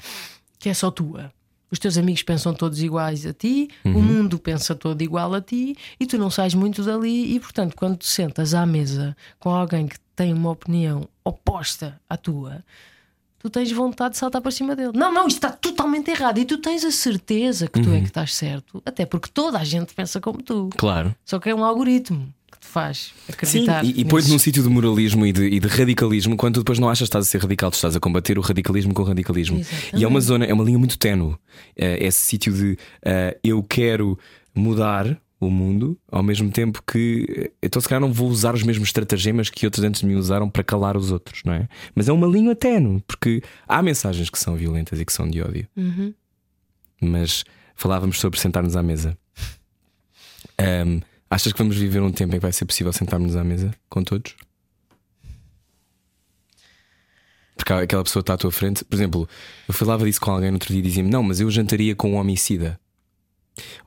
que é só tua. Os teus amigos pensam todos iguais a ti, o mundo pensa todo igual a ti e tu não sais muito dali. E portanto, quando te sentas à mesa com alguém que tem uma opinião oposta à tua, tu tens vontade de saltar para cima dele. Não, não, isto está totalmente errado. E tu tens a certeza que tu é que estás certo, até porque toda a gente pensa como tu. Claro. Só que é um algoritmo que te faz Sim, acreditar. e, e põe-te num sítio de moralismo e de, e de radicalismo quando tu depois não achas que estás a ser radical, tu estás a combater o radicalismo com o radicalismo. Exatamente. E é uma zona, é uma linha muito ténue. Eh, esse sítio de eh, eu quero mudar o mundo ao mesmo tempo que então se calhar não vou usar os mesmos estratagemas que outros antes de mim usaram para calar os outros, não é? Mas é uma linha ténue, porque há mensagens que são violentas e que são de ódio. Uhum. Mas falávamos sobre sentar-nos à mesa. Ahm, achas que vamos viver um tempo em que vai ser possível sentarmos à mesa com todos? Porque aquela pessoa está à tua frente. Por exemplo, eu falava disso com alguém no outro dia e dizia-me: Não, mas eu jantaria com um homicida.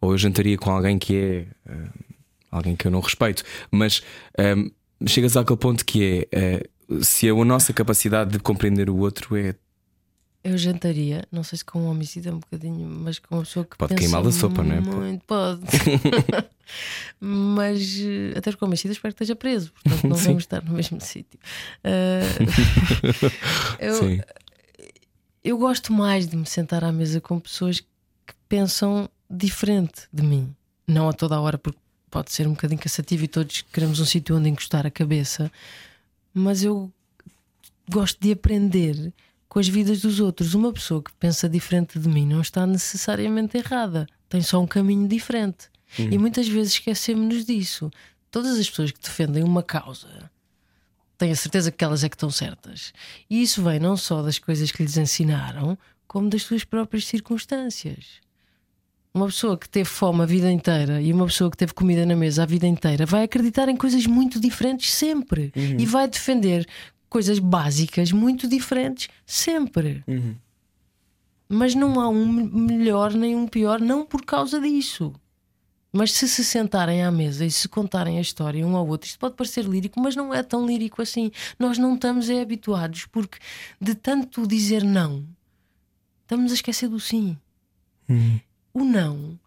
Ou eu jantaria com alguém que é ah, alguém que eu não respeito. Mas ahm, chegas àquele ponto que é ah, se a nossa capacidade de compreender o outro é Eu jantaria, não sei se com um homicida um bocadinho, mas com uma pessoa que Pode queimar da sopa, não é? Muito, pode. mas eh, até com homicida espero que esteja preso, portanto não Sim. vamos estar no mesmo sítio. Ah, eu, Sim. eu gosto mais de me sentar à mesa com pessoas que pensam diferente de mim. Não a toda a hora, porque pode ser um bocadinho cansativo e todos queremos um sítio onde encostar a cabeça. Mas eu gosto de aprender com as vidas dos outros. Uma pessoa que pensa diferente de mim não está necessariamente errada, tem só um caminho diferente. E muitas vezes esquecemos-nos disso. Todas as pessoas que defendem uma causa têm a certeza que elas é que estão certas. E isso vem não só das coisas que lhes ensinaram, como das suas próprias circunstâncias. Uma pessoa que teve fome a vida inteira e uma pessoa que teve comida na mesa a vida inteira vai acreditar em coisas muito diferentes sempre e vai defender coisas básicas muito diferentes sempre. Mas não há um me- melhor nem um pior, não por causa disso. Mas se se sentarem à mesa e se contarem a história um ao outro, isto pode parecer lírico, mas não é tão lírico assim. Nós não estamos é habituados, porque de tanto dizer não, estamos a esquecer do sim. O não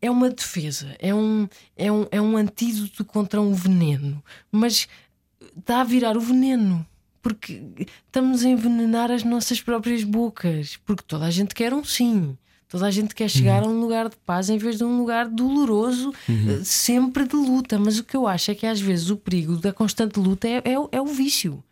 é uma defesa, é um, é, um, é um antídoto contra um veneno, mas está a virar o veneno. Porque estamos a envenenar as nossas próprias bocas. Porque toda a gente quer um sim. Toda a gente quer chegar a um lugar de paz em vez de um lugar doloroso, eh, sempre de luta. Mas o que eu acho é que às vezes o perigo da constante luta é, é, o- é o vício.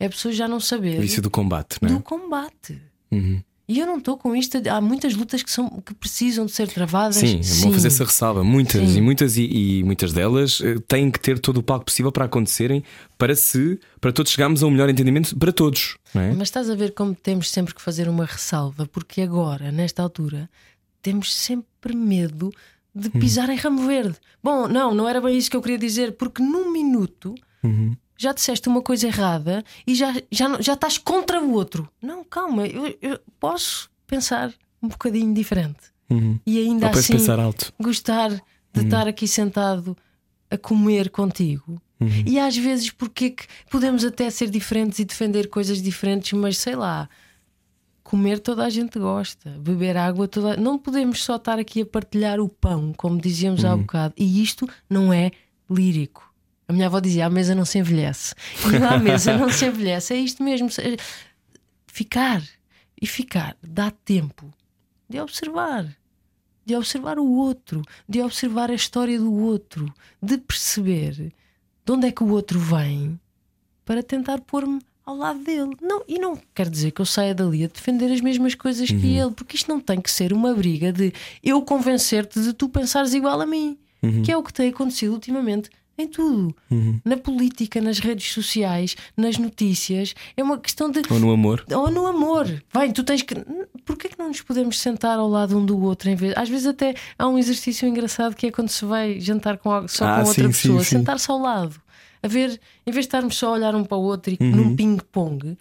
É a pessoa já não saber o início do combate, não é? do combate. Uhum. E eu não estou com isto. Há muitas lutas que, são, que precisam de ser travadas. Sim, é bom fazer essa ressalva. Muitas Sim. e muitas e, e muitas delas eh, têm que ter todo o palco possível para acontecerem para se para todos chegarmos a um melhor entendimento para todos, é? Mas estás a ver como temos sempre que fazer uma ressalva, porque agora, nesta altura, temos sempre medo de Hum. pisar em ramo verde. Bom, não, não era bem isso que eu queria dizer, porque num minuto Uhum. Já disseste uma coisa errada e já, já, já estás contra o outro. Não, calma, eu, eu posso pensar um bocadinho diferente Uhum. e ainda assim gostar de estar aqui sentado a comer contigo. E às vezes, porque que podemos até ser diferentes e defender coisas diferentes, mas sei lá, comer toda a gente gosta, beber água toda. Não podemos só estar aqui a partilhar o pão, como dizíamos há bocado. E isto não é lírico. A minha avó dizia: a mesa não se envelhece. E a mesa não se envelhece. É isto mesmo. Ficar e ficar dá tempo de observar, de observar o outro, de observar a história do outro, de perceber de onde é que o outro vem para tentar pôr-me ao lado dele. Não, e não quer dizer que eu saia dali a defender as mesmas coisas que ele, porque isto não tem que ser uma briga de eu convencer-te de tu pensares igual a mim, que é o que tem acontecido ultimamente. Em tudo, na política, nas redes sociais, nas notícias, é uma questão de Ou no amor. ou no amor. Vai, tu tens que. Porquê que não nos podemos sentar ao lado um do outro em vez? Às vezes até há um exercício engraçado que é quando se vai jantar com, só Ah, com outra sim, pessoa, sentar-se ao lado, a ver, em vez de estarmos só a olhar um para o outro e Uhum. num ping-pong,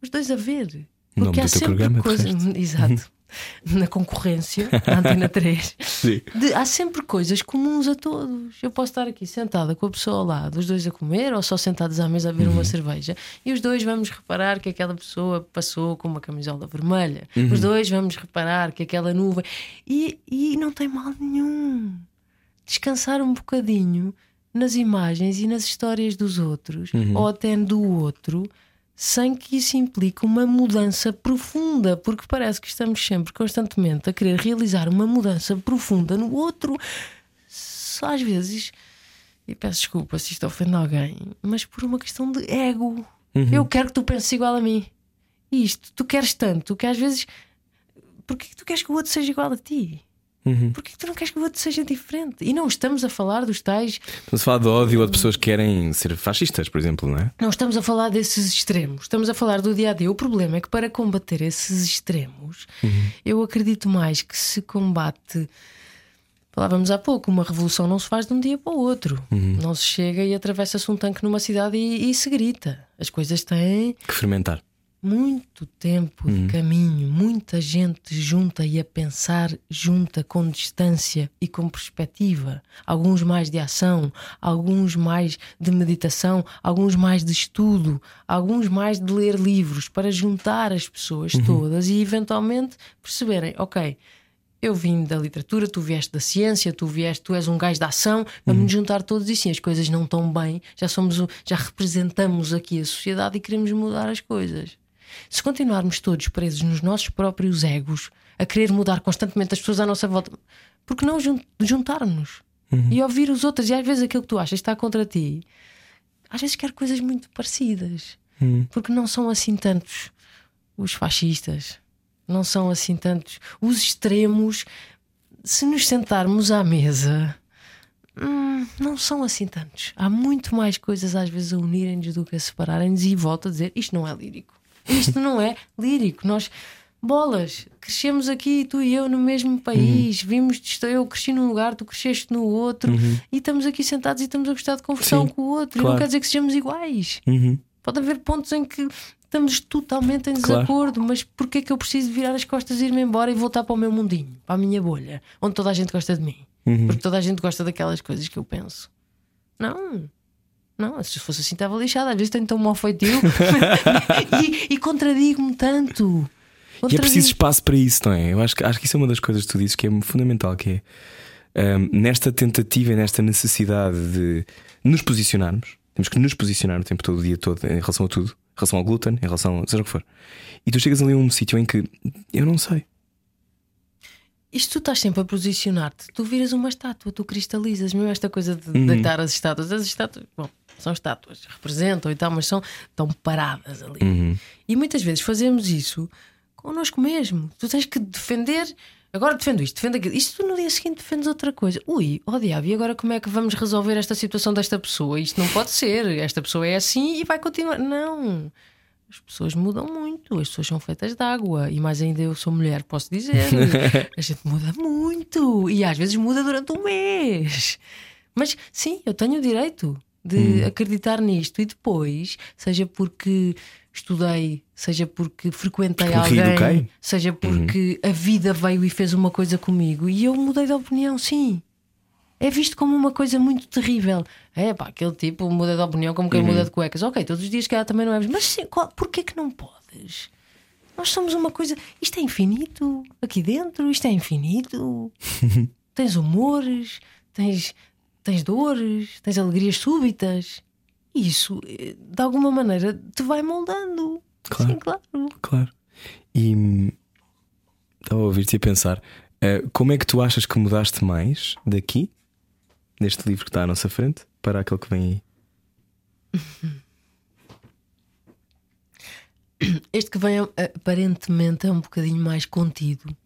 os dois a ver. Porque há sempre programa, de coisas. resto. Na concorrência, na Antena 3. Sim. De- há sempre coisas comuns a todos. Eu posso estar aqui sentada com a pessoa ao lado, os dois a comer, ou só sentados à mesa a beber Uhum. uma cerveja, e os dois vamos reparar que aquela pessoa passou com uma camisola vermelha. Uhum. Os dois vamos reparar que aquela nuvem. E, e não tem mal nenhum. Descansar um bocadinho nas imagens e nas histórias dos outros, Uhum. ou até do outro. Sem que isso implique uma mudança profunda, porque parece que estamos sempre constantemente a querer realizar uma mudança profunda no outro, só às vezes, e peço desculpa se isto ofende alguém, mas por uma questão de ego. Eu quero que tu penses igual a mim. E isto, tu queres tanto que às vezes. Porquê que tu queres que o outro seja igual a ti? Porquê que tu não queres que o outro seja diferente? E não estamos a falar dos tais. Estamos a falar de ódio ou de pessoas que querem ser fascistas, por exemplo, não é? Não estamos a falar desses extremos. Estamos a falar do dia a dia. O problema é que para combater esses extremos, eu acredito mais que se combate. Falávamos há pouco, uma revolução não se faz de um dia para o outro. Não se chega e atravessa-se um tanque numa cidade e, e se grita. As coisas têm Que fermentar. Muito tempo de caminho, muita gente junta e a pensar junta com distância e com perspectiva. Alguns mais de ação, alguns mais de meditação, alguns mais de estudo, alguns mais de ler livros para juntar as pessoas todas e eventualmente perceberem, ok. Eu vim da literatura, tu vieste da ciência, tu vieste, tu és um gajo da ação, vamos nos juntar todos e sim, as coisas não estão bem, já somos, já representamos aqui a sociedade e queremos mudar as coisas. Se continuarmos todos presos nos nossos próprios egos, a querer mudar constantemente as pessoas à nossa volta, porque não jun- juntar-nos e ouvir os outros? E às vezes aquilo que tu achas está contra ti, às vezes quer coisas muito parecidas, porque não são assim tantos os fascistas, não são assim tantos os extremos. Se nos sentarmos à mesa, hum, não são assim tantos. Há muito mais coisas às vezes a unirem-nos do que a separarem-nos. E volto a dizer: isto não é lírico. Isto não é lírico. Nós, bolas, crescemos aqui, tu e eu, no mesmo país. Vimos, eu cresci num lugar, tu cresceste no outro. E estamos aqui sentados e estamos a gostar de conversar Sim, um com o outro. E claro. não quer dizer que sejamos iguais. Uhum. Pode haver pontos em que estamos totalmente em Claro. desacordo, mas porquê é que eu preciso virar as costas e ir-me embora e voltar para o meu mundinho, para a minha bolha, onde toda a gente gosta de mim? Uhum. Porque toda a gente gosta daquelas coisas que eu penso. Não. Não, se fosse assim estava lixado. Às vezes tenho tão mau feitio e, e contradigo-me tanto. E é preciso espaço para isso, não é? Eu acho que, acho que isso é uma das coisas que tu dizes que é fundamental, que é hum, nesta tentativa e nesta necessidade de nos posicionarmos, temos que nos posicionar o tempo todo, o dia todo, em relação a tudo, em relação ao glúten, em relação a seja o que for. E tu chegas ali a um sítio em que eu não sei. Isto tu estás sempre a posicionar-te, tu viras uma estátua, tu cristalizas, mesmo esta coisa de Uhum. deitar as estátuas. As estátuas, bom, são estátuas, representam e tal, mas são tão paradas ali. Uhum. E muitas vezes fazemos isso connosco mesmo. Tu tens que defender. Agora defendo isto, defendo aquilo. Isto tu no dia seguinte defendes outra coisa. Ui, ó diabo, e agora como é que vamos resolver esta situação desta pessoa? Isto não pode ser. Esta pessoa é assim e vai continuar. Não. As pessoas mudam muito, as pessoas são feitas de água. E mais ainda eu sou mulher, posso dizer. A gente muda muito. E às vezes muda durante um mês. Mas sim, eu tenho o direito de acreditar nisto. E depois, seja porque estudei, seja porque frequentei Porque alguém, quem? seja porque a vida veio e fez uma coisa comigo. E eu mudei de opinião, sim. É visto como uma coisa muito terrível. É pá, aquele tipo muda de opinião como quem Uhum. muda de cuecas. Ok, todos os dias que também não é. Mas sim, qual, porquê que não podes? Nós somos uma coisa. Isto é infinito. Aqui dentro, isto é infinito. tens humores, tens, tens dores, tens alegrias súbitas. Isso, eh, de alguma maneira, te vai moldando. Claro. Sim, claro. Claro. E hum, Estava a ouvir-te e a pensar. eh, como é que tu achas que mudaste mais daqui, neste livro que está à nossa frente, para aquele que vem aí? Este que vem aparentemente é um bocadinho mais contido.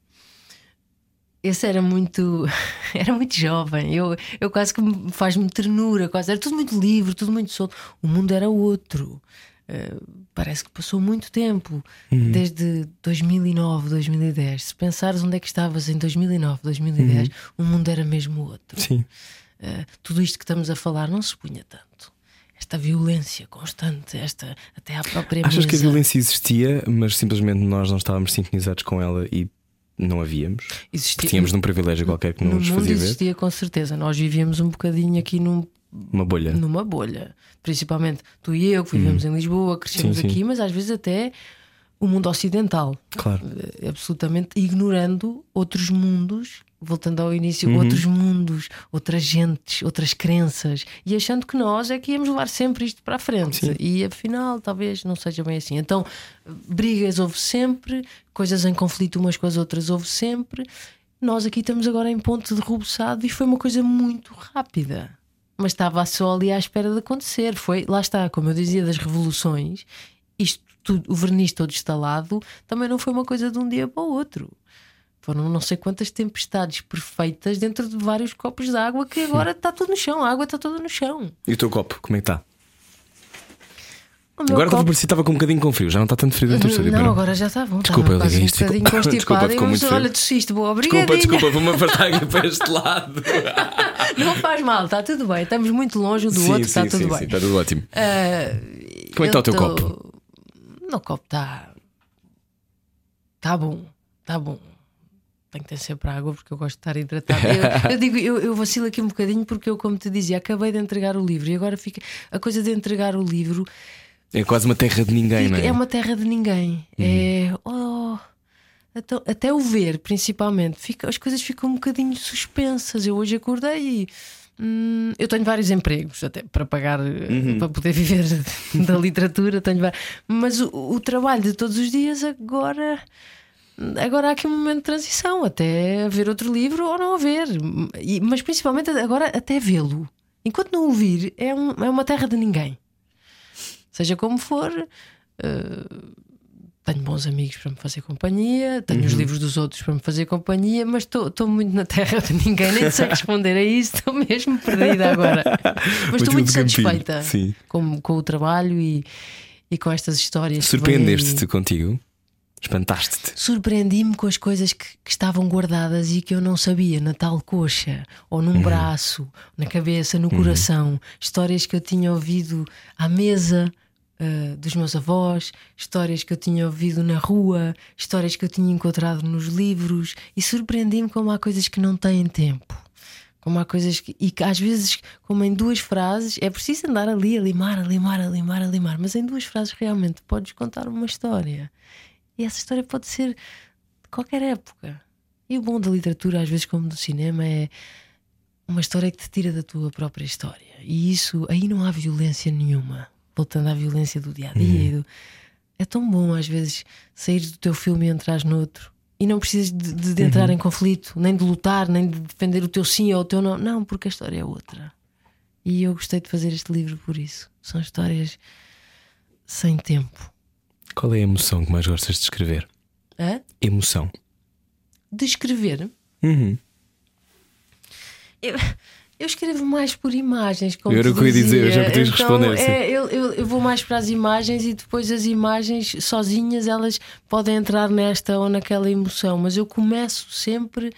Esse era muito, era muito jovem. Eu, eu quase que me- faz-me ternura, quase era tudo muito livre, tudo muito solto. O mundo era outro. Uh, parece que passou muito tempo desde 2009, 2010. Se pensares onde é que estavas em 2009, 2010, o mundo era mesmo outro. Sim. Uh, tudo isto que estamos a falar não se punha tanto. Esta violência constante, esta até à própria Achas que a mesa. violência existia, mas simplesmente nós não estávamos sintonizados com ela e não havíamos? Existia- Tínhamos num privilégio qualquer que não no nos fazia ver? existia com certeza. Nós vivíamos um bocadinho aqui num, Uma bolha. numa bolha. Principalmente tu e eu, que vivemos em Lisboa, crescemos Sim, sim. aqui, mas às vezes até o mundo ocidental, Claro. eh, absolutamente ignorando outros mundos, voltando ao início, Uhum. outros mundos, outras gentes, outras crenças, e achando que nós é que íamos levar sempre isto para a frente. Sim. E afinal, talvez não seja bem assim. Então, brigas houve sempre, coisas em conflito umas com as outras houve sempre. Nós aqui estamos agora em ponto de rubuçado e foi uma coisa muito rápida. Mas estava só ali à espera de acontecer. Foi, lá está, como eu dizia, das revoluções, isto tudo, o verniz todo instalado, também não foi uma coisa de um dia para o outro. Foram não sei quantas tempestades perfeitas dentro de vários copos de água que agora está tudo no chão, a água está toda no chão. E o teu copo, como é que está? Agora copo- parecia que estava com um bocadinho com frio, já não está tanto frio dentro do estúdio. Não, pois agora já está bom. Desculpa, eu liguei um isto, ficou- bocadinho Desculpa, e muito mas olha, tossiste, boa, Desculpa, desculpa, vou-me afastar aqui para este lado. Não faz mal, está tudo bem. Estamos muito longe um do outro, está tudo sim, bem. sim, está tudo ótimo. Ah, Como é que está o teu tô- copo? O meu copo está. Está bom, está bom. Tenho que ter sempre água porque eu gosto de estar hidratado. Eu, eu digo, eu, eu vacilo aqui um bocadinho porque eu, como te dizia, acabei de entregar o livro e agora fica. A coisa de entregar o livro É quase uma terra de ninguém, não fica- é? é uma terra de ninguém. É. Oh, então, até o ver, principalmente, fica, as coisas ficam um bocadinho suspensas. Eu hoje acordei e. hum, eu tenho vários empregos até para pagar, eh, para poder viver da literatura. Tenho vários, mas o, o trabalho de todos os dias agora. Agora há aqui um momento de transição até ver outro livro ou não haver, E- mas principalmente agora até vê-lo. Enquanto não ouvir, é, um- é uma terra de ninguém. Seja como for, eh, tenho bons amigos para me fazer companhia, tenho os livros dos outros para me fazer companhia, mas estou muito na terra de ninguém, nem sei responder a isso, estou mesmo perdida agora. Mas estou Muito satisfeita com, com o trabalho e, e com estas histórias. aí. Surpreendeste-te contigo? Espantaste-te? Surpreendi-me com as coisas que, que estavam guardadas e que eu não sabia na tal coxa, ou num braço, na cabeça, no coração. Histórias que eu tinha ouvido à mesa ah, dos meus avós, histórias que eu tinha ouvido na rua, histórias que eu tinha encontrado nos livros. E surpreendi-me como há coisas que não têm tempo. Como há coisas que. E que às vezes, como em duas frases, é preciso andar ali a limar, a limar, a limar, a limar. Mas em duas frases realmente podes contar uma história. E essa história pode ser de qualquer época. E o bom da literatura, às vezes, como do cinema, é uma história que te tira da tua própria história. E isso, aí não há violência nenhuma. Voltando à violência do dia a dia. e do- É tão bom, às vezes, sair do teu filme e entrar noutro. E não precisas de, de- de entrar em conflito, nem de lutar, nem de defender o teu sim ou o teu não. Não, porque a história é outra. E eu gostei de fazer este livro por isso. São histórias sem tempo. Qual é a emoção que mais gostas de escrever? Hã? Emoção. De escrever. Uhum. Eu, eu escrevo mais por imagens, como Era o que eu ia dizer, dizia. já podias então, responder, sim. é, eu, eu, eu vou mais para as imagens e depois as imagens sozinhas elas podem entrar nesta ou naquela emoção, mas eu começo sempre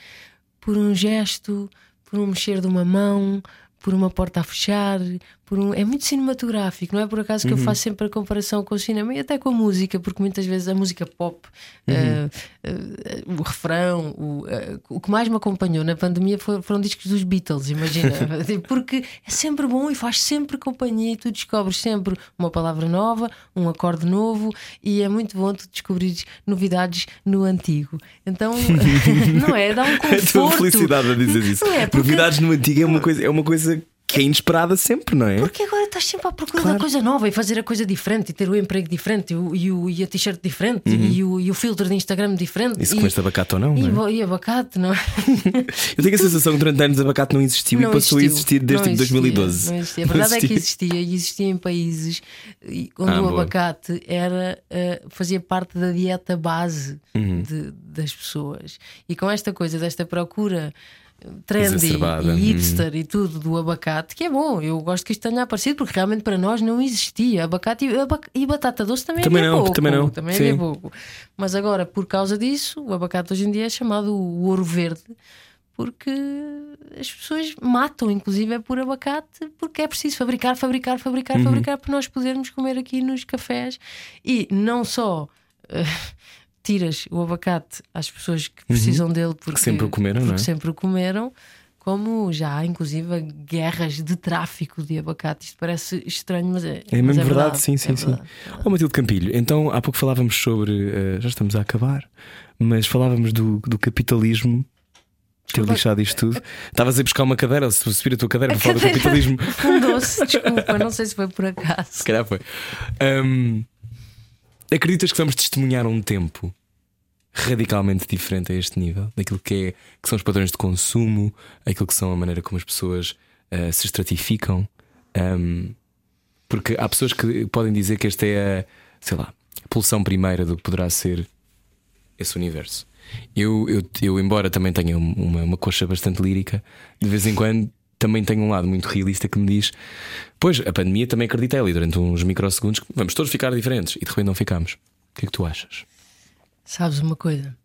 por um gesto, por um mexer de uma mão, por uma porta a fechar, por um... é muito cinematográfico, não é por acaso que Uhum. eu faço sempre a comparação com o cinema e até com a música, porque muitas vezes a música pop, Uhum. eh, eh, o refrão, o, eh, o que mais me acompanhou na pandemia foi- foram discos dos Beatles, imagina, porque é sempre bom e faz sempre companhia e tu descobres sempre uma palavra nova, um acorde novo e é muito bom tu descobrires novidades no antigo. Então, não é? Dá um A tua conforto. felicidade a dizer isso. É? Porque- Novidades no antigo é uma coisa, é uma coisa que é inesperada sempre, não é? Porque agora estás sempre à procura Claro. da coisa nova e fazer a coisa diferente e ter o emprego diferente e, o, e, o- e a t-shirt diferente e, o, e o filtro de Instagram diferente. Isso com este abacate ou não, e, não é? e abacate, não é? Eu tenho a sensação que durante anos abacate não existiu Não e passou a existiu. existir desde Não tipo existia, 2012. Não existia. A verdade é que existia. existia e existia em países e- onde Ah, o boa. abacate era, eh, fazia parte da dieta base Uhum. de- das pessoas. E com esta coisa, desta procura trendy e hipster e tudo do abacate, que é bom, eu gosto que isto tenha aparecido porque realmente para nós não existia. Abacate e, abac- e batata doce também, Também havia não, pouco. também não. Também Sim. havia pouco. Mas agora, por causa disso, o abacate hoje em dia é chamado o ouro verde porque as pessoas matam, inclusive, é por abacate, porque é preciso fabricar, fabricar, fabricar, Uhum. fabricar para nós podermos comer aqui nos cafés. E não só eh, tiras o abacate às pessoas que precisam dele porque Uhum. sempre o comeram, porque não é? sempre o comeram. Como já há, inclusive, guerras de tráfico de abacate. Isto parece estranho, mas é. É mas mesmo verdade, sim, é sim, sim. verdade. Oh, Matilde Campilho, então há pouco falávamos sobre. eh, já estamos a acabar, mas falávamos do, do capitalismo. Ter lixado isto tudo. Estavas a buscar uma cadeira, se subir a tua cadeira para falar do capitalismo. Fundou-se, desculpa, não sei se foi por acaso. Se calhar foi. Hum, acreditas que vamos testemunhar um tempo radicalmente diferente a este nível? Daquilo que, é, que são os padrões de consumo, aquilo que são a maneira como as pessoas eh, se estratificam? Hum, porque há pessoas que podem dizer que esta é a, sei lá, a pulsão primeira do que poderá ser esse universo. Eu, eu, eu embora também tenha um, uma, uma coxa bastante lírica, de vez em quando também tenho um lado muito realista que me diz: Pois, a pandemia também acreditei ali durante uns microsegundos que vamos todos ficar diferentes e de repente não ficamos. O que é que tu achas? Sabes uma coisa?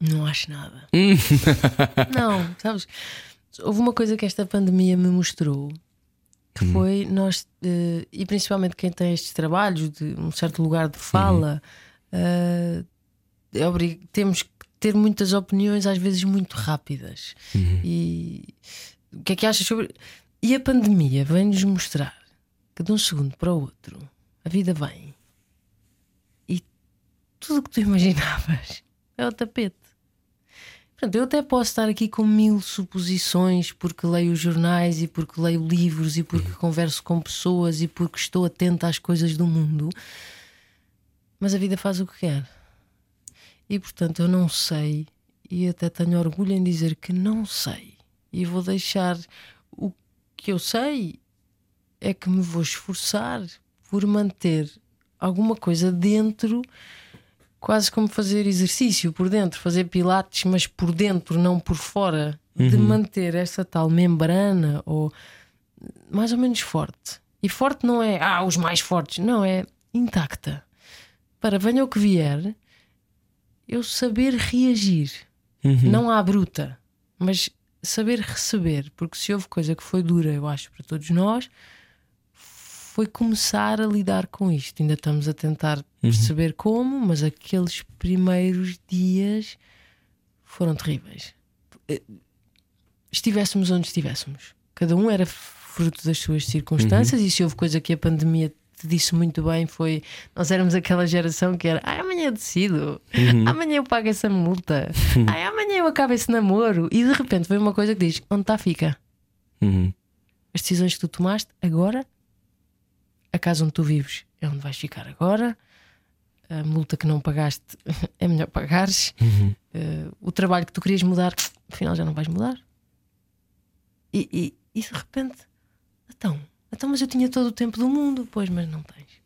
Não acho nada. não, sabes? Houve uma coisa que esta pandemia me mostrou que foi nós, eh, e principalmente quem tem estes trabalhos de um certo lugar de fala, é obri- temos que ter muitas opiniões, às vezes muito rápidas. E o que é que achas sobre. E a pandemia vem-nos mostrar que de um segundo para o outro a vida vem tudo o que tu imaginavas é o tapete. Portanto, eu até posso estar aqui com mil suposições porque leio jornais e porque leio livros e porque converso com pessoas e porque estou atenta às coisas do mundo, mas a vida faz o que quer. E portanto, eu não sei e até tenho orgulho em dizer que não sei. E vou deixar o que eu sei é que me vou esforçar por manter alguma coisa dentro, quase como fazer exercício por dentro, fazer pilates, mas por dentro, não por fora, de manter essa tal membrana ou mais ou menos forte. E forte não é ah, os mais fortes, não, é intacta. Para venha o que vier, eu saber reagir, não à bruta, mas saber receber, porque se houve coisa que foi dura, eu acho, para todos nós, foi começar a lidar com isto. Ainda estamos a tentar perceber como, mas aqueles primeiros dias foram terríveis. Eh, Estivéssemos onde estivéssemos, cada um era fruto das suas circunstâncias, e se houve coisa que a pandemia te disse muito bem foi nós éramos aquela geração que era ai, amanhã eu decido, amanhã eu pago essa multa, ai, amanhã eu acabo esse namoro, e de repente veio uma coisa que diz: onde está, fica. Uhum. As decisões que tu tomaste agora, a casa onde tu vives é onde vais ficar agora. A multa que não pagaste é melhor pagares. Eh, o trabalho que tu querias mudar, afinal já não vais mudar. E, e, e de repente, então, então, mas eu tinha todo o tempo do mundo, pois, mas não tens.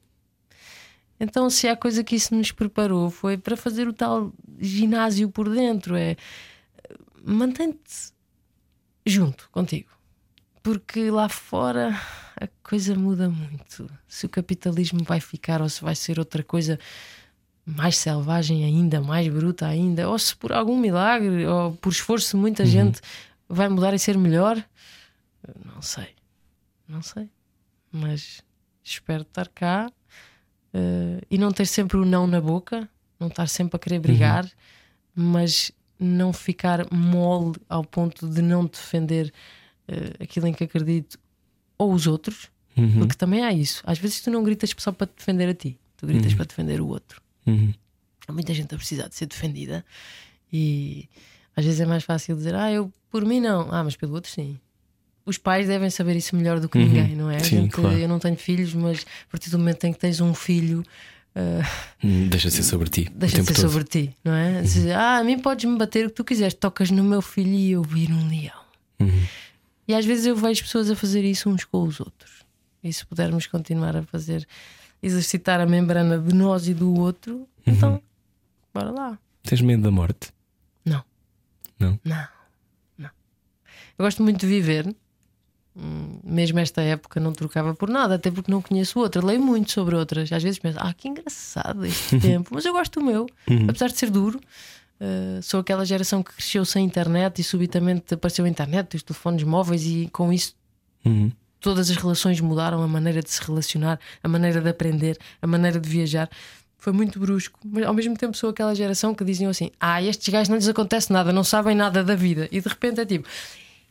Então, se há coisa que isso nos preparou foi para fazer o tal ginásio por dentro, é mantém-te junto contigo porque lá fora a coisa muda muito. Se o capitalismo vai ficar ou se vai ser outra coisa mais selvagem ainda, mais bruta ainda, ou se por algum milagre ou por esforço de muita gente vai mudar e ser melhor, não sei, não sei. Mas espero estar cá eh, e não ter sempre o não na boca, não estar sempre a querer brigar, mas não ficar mole ao ponto de não defender eh, aquilo em que acredito ou os outros, Uhum. porque também há isso. Às vezes tu não gritas só para te defender a ti, tu gritas para defender o outro. Uhum. Há muita gente a precisar de ser defendida e às vezes é mais fácil dizer, ah, eu por mim não, ah, mas pelo outro sim. os pais devem saber isso melhor do que ninguém, não é? Uhum. Sim, gente- claro. Eu não tenho filhos, mas a partir do momento em que tens um filho, Hum, Deixa ser sobre ti. deixa ser todo. sobre ti, não é? Dizer, ah, a mim podes-me bater o que tu quiseres, tocas no meu filho e eu viro um leão. Uhum. E às vezes eu vejo pessoas a fazer isso uns com os outros. E se pudermos continuar a fazer, exercitar a membrana de nós e do outro, Uhum. então, bora lá. Tens medo da morte? Não. Não? Não, não. Eu gosto muito de viver. Hum, Mesmo esta época não trocava por nada, até porque não conheço outra. Leio muito sobre outras. Às vezes penso, ah, que engraçado este tempo. Mas eu gosto do meu, apesar de ser duro. Uh, sou aquela geração que cresceu sem internet e subitamente apareceu a internet, os telefones móveis, e com isso Uhum. todas as relações mudaram, a maneira de se relacionar, a maneira de aprender, a maneira de viajar. Foi muito brusco, mas ao mesmo tempo sou aquela geração que diziam assim: Ah, estes gajos não lhes acontece nada, não sabem nada da vida. E de repente é tipo: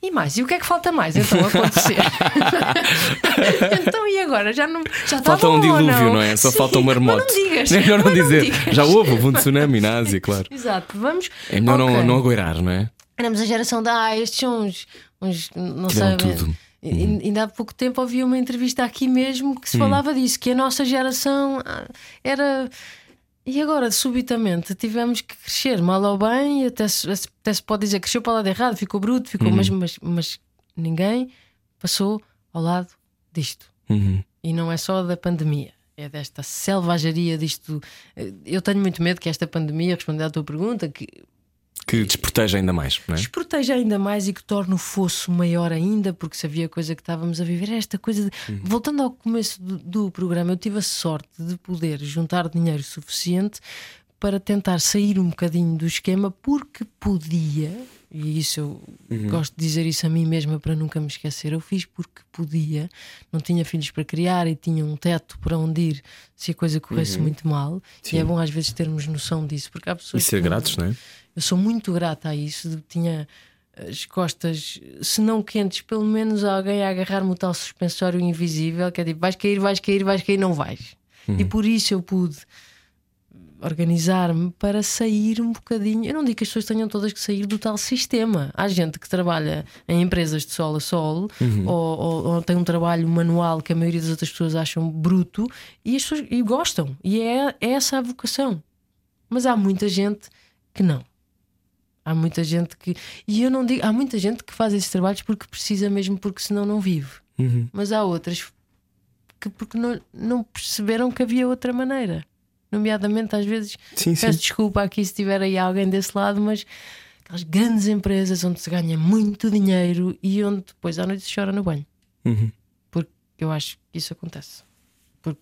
E mais? E o que é que falta mais então acontecer? então e agora? Já não já Falta um bom dilúvio, não, é? Só Sim, falta um marmoto. Mas não digas. É melhor não dizer. digas. Já houve, houve um tsunami na Ásia, claro. Exato, vamos. É melhor não, Ok. não agoirar, não é? Éramos a geração da ah, estes são uns, uns não sabem. tudo. E- Ainda há pouco tempo ouvi uma entrevista aqui mesmo que se falava disso, que a nossa geração ah, era. E agora, subitamente, tivemos que crescer mal ou bem, e até se, até se pode dizer que cresceu para o lado errado, ficou bruto, ficou, mas, mas, mas ninguém passou ao lado disto. Uhum. E não é só da pandemia, é desta selvageria disto. Eu tenho muito medo que esta pandemia, respondendo à tua pergunta, que Que desproteja ainda mais, não é? desproteja ainda mais e que torne o fosso maior ainda, porque se havia coisa que estávamos a viver, era esta coisa. De... Voltando ao começo do, do programa, eu tive a sorte de poder juntar dinheiro suficiente para tentar sair um bocadinho do esquema, porque podia, e isso eu gosto de dizer isso a mim mesma para nunca me esquecer. Eu fiz porque podia, não tinha filhos para criar e tinha um teto para onde ir se a coisa corresse muito mal. E é bom às vezes termos noção disso, porque há E pessoas ser que- gratos, não é? eu sou muito grata a isso. de- Tinha as costas, se não quentes, pelo menos alguém a agarrar-me o tal suspensório invisível, que é tipo, vais cair, vais cair, vais cair, não vais. E por isso eu pude organizar-me para sair um bocadinho. Eu não digo que as pessoas tenham todas que sair do tal sistema. Há gente que trabalha em empresas de sol a sol ou, ou- ou tem um trabalho manual que a maioria das outras pessoas acham bruto e as pessoas e gostam. E é, é essa a vocação. Mas há muita gente que não. Há muita gente que. E eu não digo. Há muita gente que faz esses trabalhos porque precisa mesmo, porque senão não vive. Uhum. Mas há outras que porque não, não perceberam que havia outra maneira. Nomeadamente, às vezes, Sim, sim. peço desculpa aqui se tiver aí alguém desse lado, mas aquelas grandes empresas onde se ganha muito dinheiro e onde depois à noite se chora no banho. Uhum. Porque eu acho que isso acontece. Porque,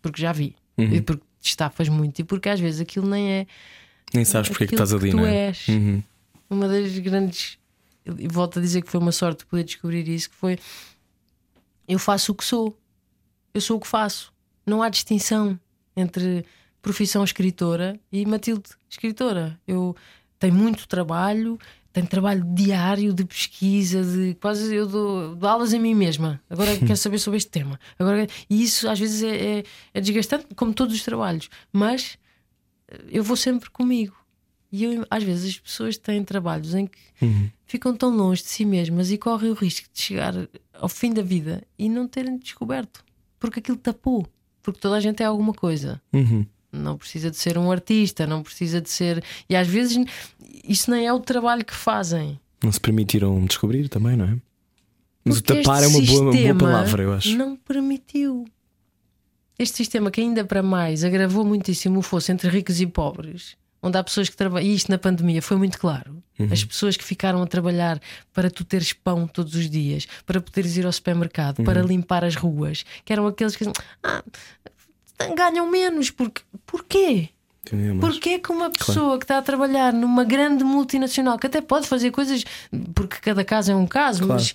porque já vi. Uhum. E porque te estafas muito. E porque às vezes aquilo nem é Nem sabes porque é que estás ali, tu não é? és. Uhum. Uma das grandes. E volto a dizer que foi uma sorte poder descobrir isso: que foi. Eu faço o que sou. Eu sou o que faço. Não há distinção entre profissão escritora e Matilde escritora. Eu tenho muito trabalho, tenho trabalho diário de pesquisa, de quase eu dou, dou aulas a mim mesma. Agora quero saber sobre este tema. Agora, e isso às vezes é, é, é desgastante, como todos os trabalhos, mas eh, eu vou sempre comigo. E eu, às vezes as pessoas têm trabalhos em que ficam tão longe de si mesmas e correm o risco de chegar ao fim da vida e não terem descoberto, porque aquilo tapou. Porque toda a gente é alguma coisa. Uhum. Não precisa de ser um artista, não precisa de ser. E às vezes isso nem é o trabalho que fazem. Não se permitiram descobrir também, não é? Mas o Porque tapar é uma boa, uma boa palavra, eu acho. Não permitiu. Este sistema que ainda para mais agravou muitíssimo o fosso entre ricos e pobres, onde há pessoas que trabalham, e isto na pandemia foi muito claro. As pessoas que ficaram a trabalhar para tu teres pão todos os dias, para poderes ir ao supermercado, para limpar as ruas, que eram aqueles que ah, ganham menos, porque porquê? Entendeu? Mas- Porquê que uma pessoa que está a trabalhar numa grande multinacional, que até pode fazer coisas, porque cada caso é um caso, Claro. mas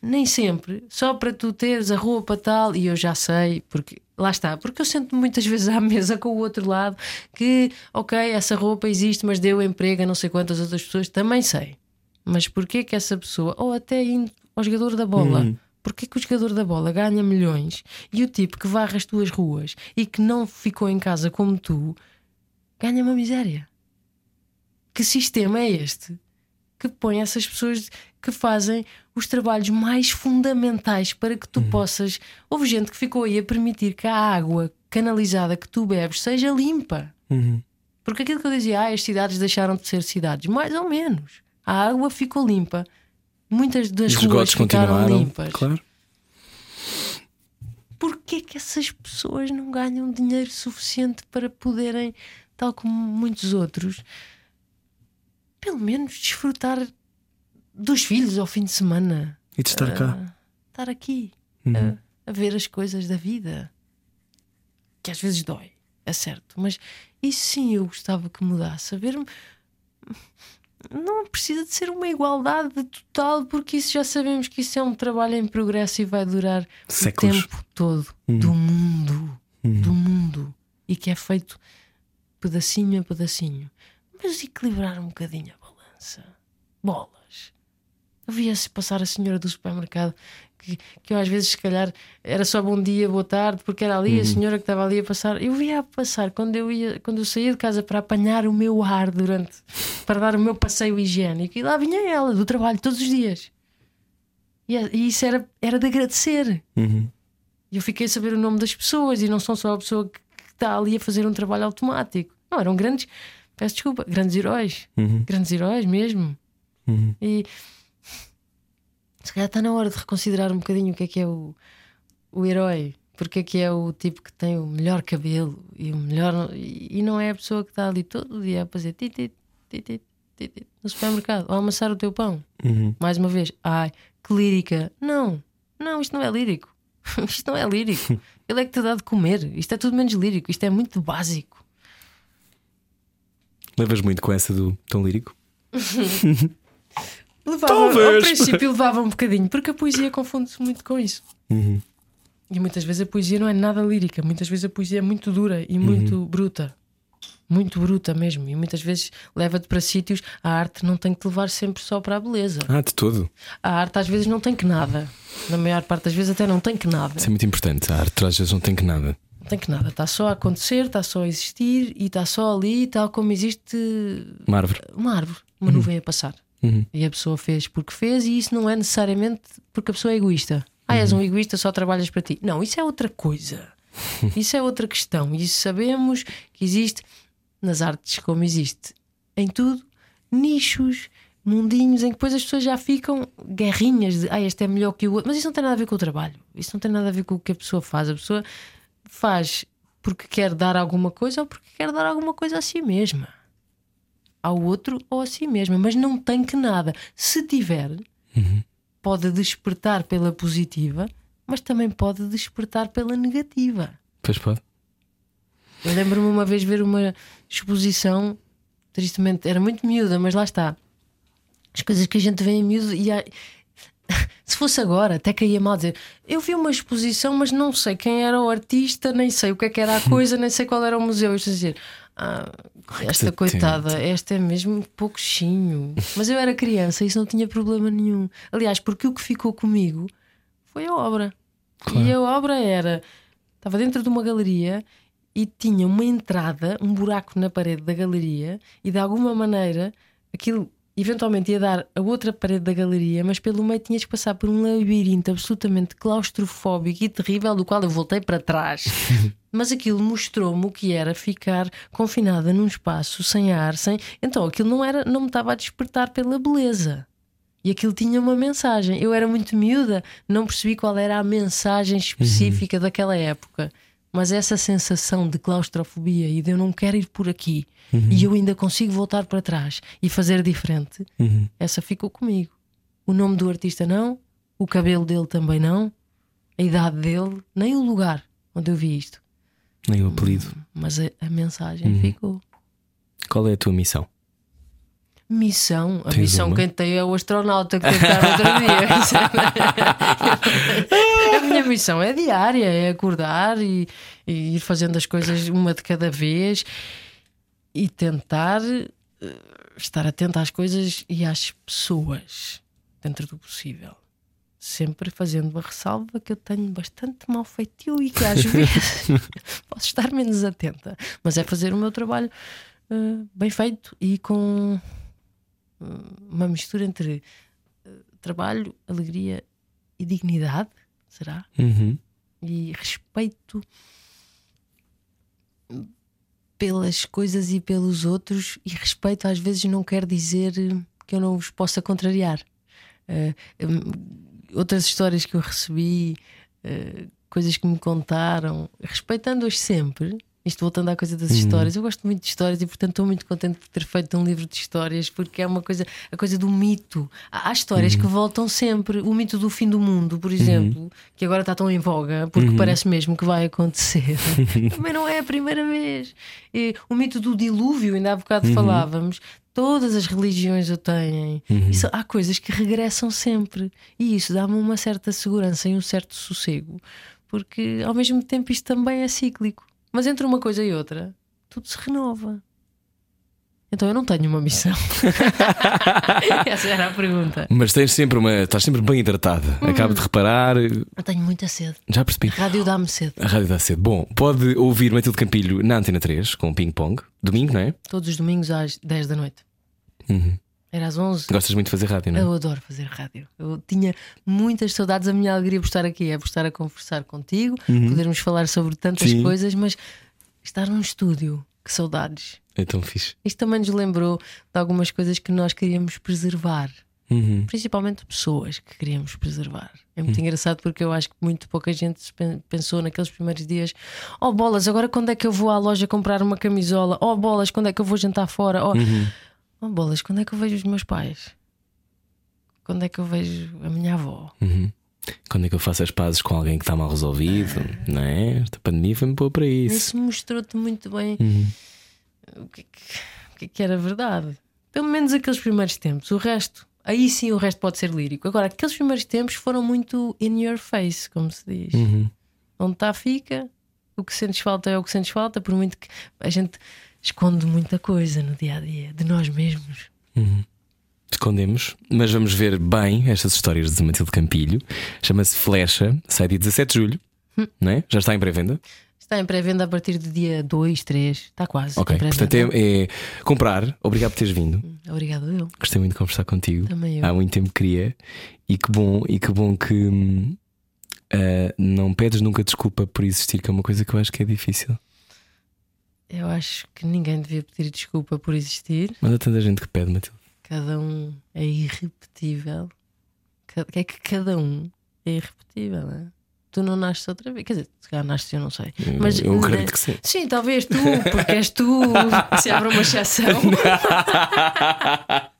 nem sempre, só para tu teres a roupa tal, e eu já sei, porque lá está, porque eu sento muitas vezes à mesa com o outro lado que, ok, essa roupa existe, mas deu emprego a não sei quantas outras pessoas, também sei. Mas porquê que essa pessoa, ou até indo ao jogador da bola, Uhum. Porquê que o jogador da bola ganha milhões e o tipo que varre as tuas ruas e que não ficou em casa como tu ganha uma miséria? Que sistema é este? Que põe essas pessoas que fazem os trabalhos mais fundamentais para que tu possas. Houve gente que ficou aí a permitir que a água canalizada que tu bebes seja limpa. Porque aquilo que eu dizia, ah, as cidades deixaram de ser cidades, mais ou menos. A água ficou limpa. Muitas das Os ruas ficaram limpas. Claro. Porquê que essas pessoas não ganham dinheiro suficiente para poderem, tal como muitos outros, pelo menos desfrutar dos filhos ao fim de semana? E de estar cá. Ah, estar aqui Uhum. a, a ver as coisas da vida. Que às vezes dói, é certo. Mas isso sim eu gostava que mudasse. A ver não precisa de ser uma igualdade total, porque isso já sabemos que isso é um trabalho em progresso e vai durar Séculos. o tempo todo do mundo. Do mundo. E que é feito pedacinho a pedacinho. Mas equilibrar um bocadinho a balança. Bolas. Eu via-se passar a senhora do supermercado que, que eu às vezes, se calhar, era só bom dia, boa tarde, porque era ali a senhora que estava ali a passar. Eu via a passar quando eu, ia, quando eu saía de casa para apanhar o meu ar durante para dar o meu passeio higiênico, e lá vinha ela do trabalho todos os dias. E, e isso era, era de agradecer. Uhum. E eu fiquei a saber o nome das pessoas e não são só a pessoa que, que está ali a fazer um trabalho automático. Não, eram grandes, peço desculpa, grandes heróis. Uhum. Grandes heróis mesmo. Uhum. E se calhar está na hora de reconsiderar um bocadinho o que é que é o, o herói. Porque é que é o tipo que tem o melhor cabelo e o melhor. E, não é a pessoa que está ali todo dia a fazer tit, tit, tit, tit, tit, no supermercado ou a amassar o teu pão. Uhum. Mais uma vez, ai, que lírica. Não, não, isto não é lírico. isto não é lírico. Ele é que te dá de comer. Isto é tudo menos lírico. Isto é muito básico. Levas muito com essa do tão lírico? Levava, Talvez. Ao princípio levava um bocadinho, porque a poesia confunde-se muito com isso. Uhum. E muitas vezes a poesia não é nada lírica, muitas vezes a poesia é muito dura e muito bruta. Muito bruta mesmo. E muitas vezes leva-te para sítios. A arte não tem que te levar sempre só para a beleza. Ah, de todo. A arte às vezes não tem que nada. Na maior parte das vezes até não tem que nada. Isso é muito importante. A arte às vezes não tem que nada. Não tem que nada. Está só a acontecer, está só a existir e está só ali, tal como existe Uma árvore. uma árvore, uma nuvem a passar. Uhum. E a pessoa fez porque fez, e isso não é necessariamente porque a pessoa é egoísta. Ah, és um egoísta, só trabalhas para ti. Não, isso é outra coisa. Isso é outra questão. E isso sabemos que existe nas artes, como existe em tudo, nichos, mundinhos em que depois as pessoas já ficam guerrinhas de ah, este é melhor que o outro. Mas isso não tem nada a ver com o trabalho. Isso não tem nada a ver com o que a pessoa faz. A pessoa faz porque quer dar alguma coisa ou porque quer dar alguma coisa a si mesma ao outro ou a si mesma, mas não tem que nada. Se tiver, pode despertar pela positiva, mas também pode despertar pela negativa. Pois pode. Eu lembro-me uma vez ver uma exposição, tristemente, era muito miúda, mas lá está. As coisas que a gente vê em miúdo e há- se fosse agora, até caía mal dizer eu vi uma exposição, mas não sei quem era o artista, nem sei o que é que era a coisa, nem sei qual era o museu. Eu estou a dizer, ah, esta coitada, esta é mesmo pouquinho. Mas eu era criança e isso não tinha problema nenhum. Aliás, porque o que ficou comigo foi a obra. E a obra era estava dentro de uma galeria e tinha uma entrada, um buraco na parede da galeria, e de alguma maneira aquilo eventualmente ia dar a outra parede da galeria, mas pelo meio tinhas que passar por um labirinto absolutamente claustrofóbico e terrível, do qual eu voltei para trás. mas aquilo mostrou-me o que era ficar confinada num espaço sem ar, sem. Então aquilo não era, não me estava a despertar pela beleza. E aquilo tinha uma mensagem. Eu era muito miúda, não percebi qual era a mensagem específica daquela época. Mas essa sensação de claustrofobia e de eu não quero ir por aqui e eu ainda consigo voltar para trás e fazer diferente, essa ficou comigo. O nome do artista não, o cabelo dele também não, a idade dele, nem o lugar onde eu vi isto. Nem o apelido. Mas a, a mensagem ficou. Qual é a tua missão? Missão, a Tens missão uma? quem tem é o astronauta que cá outro dia. a minha missão é diária, é acordar e, e ir fazendo as coisas uma de cada vez e tentar eh, estar atento às coisas e às pessoas dentro do possível. Sempre fazendo a ressalva que eu tenho bastante mal feitio e que às vezes posso estar menos atenta, mas é fazer o meu trabalho eh, bem feito e com uma mistura entre eh, trabalho, alegria e dignidade, será? Uhum. E respeito pelas coisas e pelos outros, e respeito às vezes não quer dizer que eu não os possa contrariar. Uh, um, outras histórias que eu recebi, uh, coisas que me contaram, respeitando-as sempre, isto voltando à coisa das uhum. histórias, eu gosto muito de histórias e, portanto, estou muito contente por ter feito um livro de histórias, porque é uma coisa, a coisa do mito. Há, há histórias uhum. que voltam sempre. O mito do fim do mundo, por exemplo, uhum. que agora está tão em voga, porque uhum. parece mesmo que vai acontecer. Também não é a primeira vez. E, o mito do dilúvio, ainda há bocado uhum. falávamos, todas as religiões o têm. Uhum. Isso, há coisas que regressam sempre. E isso dá-me uma certa segurança e um certo sossego, porque ao mesmo tempo isto também é cíclico. Mas entre uma coisa e outra, tudo se renova. Então eu não tenho uma missão. Essa era a pergunta. Mas tens sempre uma. Estás sempre bem hidratada. Hum. Acabo de reparar. Eu tenho muita sede. Já percebi. A rádio dá-me sede. A rádio dá sede. Bom, pode ouvir Matilde Campilho na Antena 3 com Ping Pong. Domingo, não é? Todos os domingos às 10 da noite. Uhum. Era às 11. Gostas muito de fazer rádio, não é? Eu adoro fazer rádio. Eu tinha muitas saudades. A minha alegria por estar aqui é por estar a conversar contigo, uhum. podermos falar sobre tantas Sim. coisas, mas estar num estúdio, que saudades. É tão fixe. Isto também nos lembrou de algumas coisas que nós queríamos preservar. Uhum. Principalmente pessoas que queríamos preservar. É muito uhum. engraçado porque eu acho que muito pouca gente pensou naqueles primeiros dias: oh bolas, agora quando é que eu vou à loja comprar uma camisola? Oh bolas, quando é que eu vou jantar fora? Oh, uhum. Oh, bolas, quando é que eu vejo os meus pais? Quando é que eu vejo a minha avó? Uhum. Quando é que eu faço as pazes com alguém que está mal resolvido? Ah. Não é? Esta pandemia foi-me pôr para isso. Isso mostrou-te muito bem uhum. o, que, o que, que era verdade. Pelo menos aqueles primeiros tempos. O resto, aí sim o resto pode ser lírico. Agora, aqueles primeiros tempos foram muito in your face, como se diz. Uhum. Onde está, fica. O que sentes falta é o que sentes falta, por muito que a gente esconde muita coisa no dia a dia de nós mesmos. Uhum. Escondemos, mas vamos ver bem estas histórias de Matilde Campilho. Chama-se Flecha, sai dia 17 de julho, hum. não é? Já está em pré-venda? Está em pré-venda a partir do dia 2, 3, está quase. Ok, portanto é, é, comprar. Obrigado por teres vindo. Hum, obrigado eu. Gostei muito de conversar contigo. Também eu. Há muito tempo queria. E que bom, e que bom que uh, não pedes nunca desculpa por existir, que é uma coisa que eu acho que é difícil. Eu acho que ninguém devia pedir desculpa por existir. Mas há tanta gente que pede, Matilde. Cada um é irrepetível. É que cada um é irrepetível, não é? Tu não nasces outra vez. Quer dizer, se calhar nasces, eu não sei. Mas, eu acredito que sim. Sim, talvez tu, porque és tu. se abre uma exceção.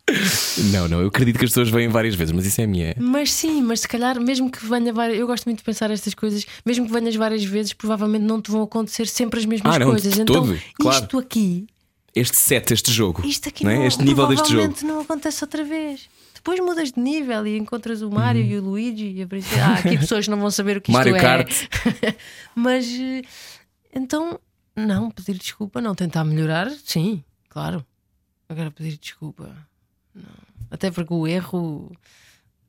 Não, não, eu acredito que as pessoas vêm várias vezes, mas isso é a minha. Mas sim, mas se calhar, mesmo que venha várias. Eu gosto muito de pensar estas coisas, mesmo que venhas várias vezes, provavelmente não te vão acontecer sempre as mesmas ah, não, coisas. Então, todo, claro. isto aqui. Este set, este jogo. Isto aqui não, é? não este nível deste jogo. não acontece outra vez. Depois mudas de nível e encontras o Mário uhum. e o Luigi e a princesa. Ah, aqui pessoas não vão saber o que isto Mario é. Kart. mas eh, então, não, pedir desculpa, não tentar melhorar, sim, claro. Agora pedir desculpa. Não. Até porque o erro,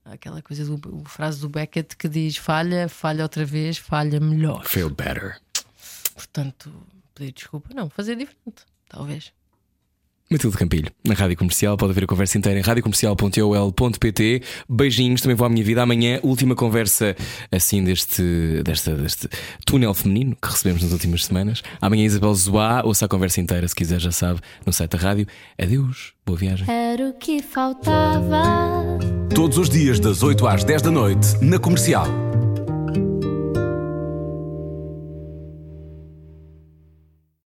aquela coisa do frase do Beckett que diz falha, falha outra vez, falha melhor. Feel better. Portanto, pedir desculpa, não, fazer diferente, talvez. Matilde Campilho, na Rádio Comercial. Pode ver a conversa inteira em radiocomercial.ol.pt. Beijinhos, também vou à minha vida. Amanhã, última conversa assim deste, desta, deste túnel feminino que recebemos nas últimas semanas. Amanhã, Isabel Zoá, ouça a conversa inteira, se quiser, já sabe, no site da rádio. Adeus, boa viagem. Era o que faltava. Todos os dias, das 8 às 10 da noite, na Comercial.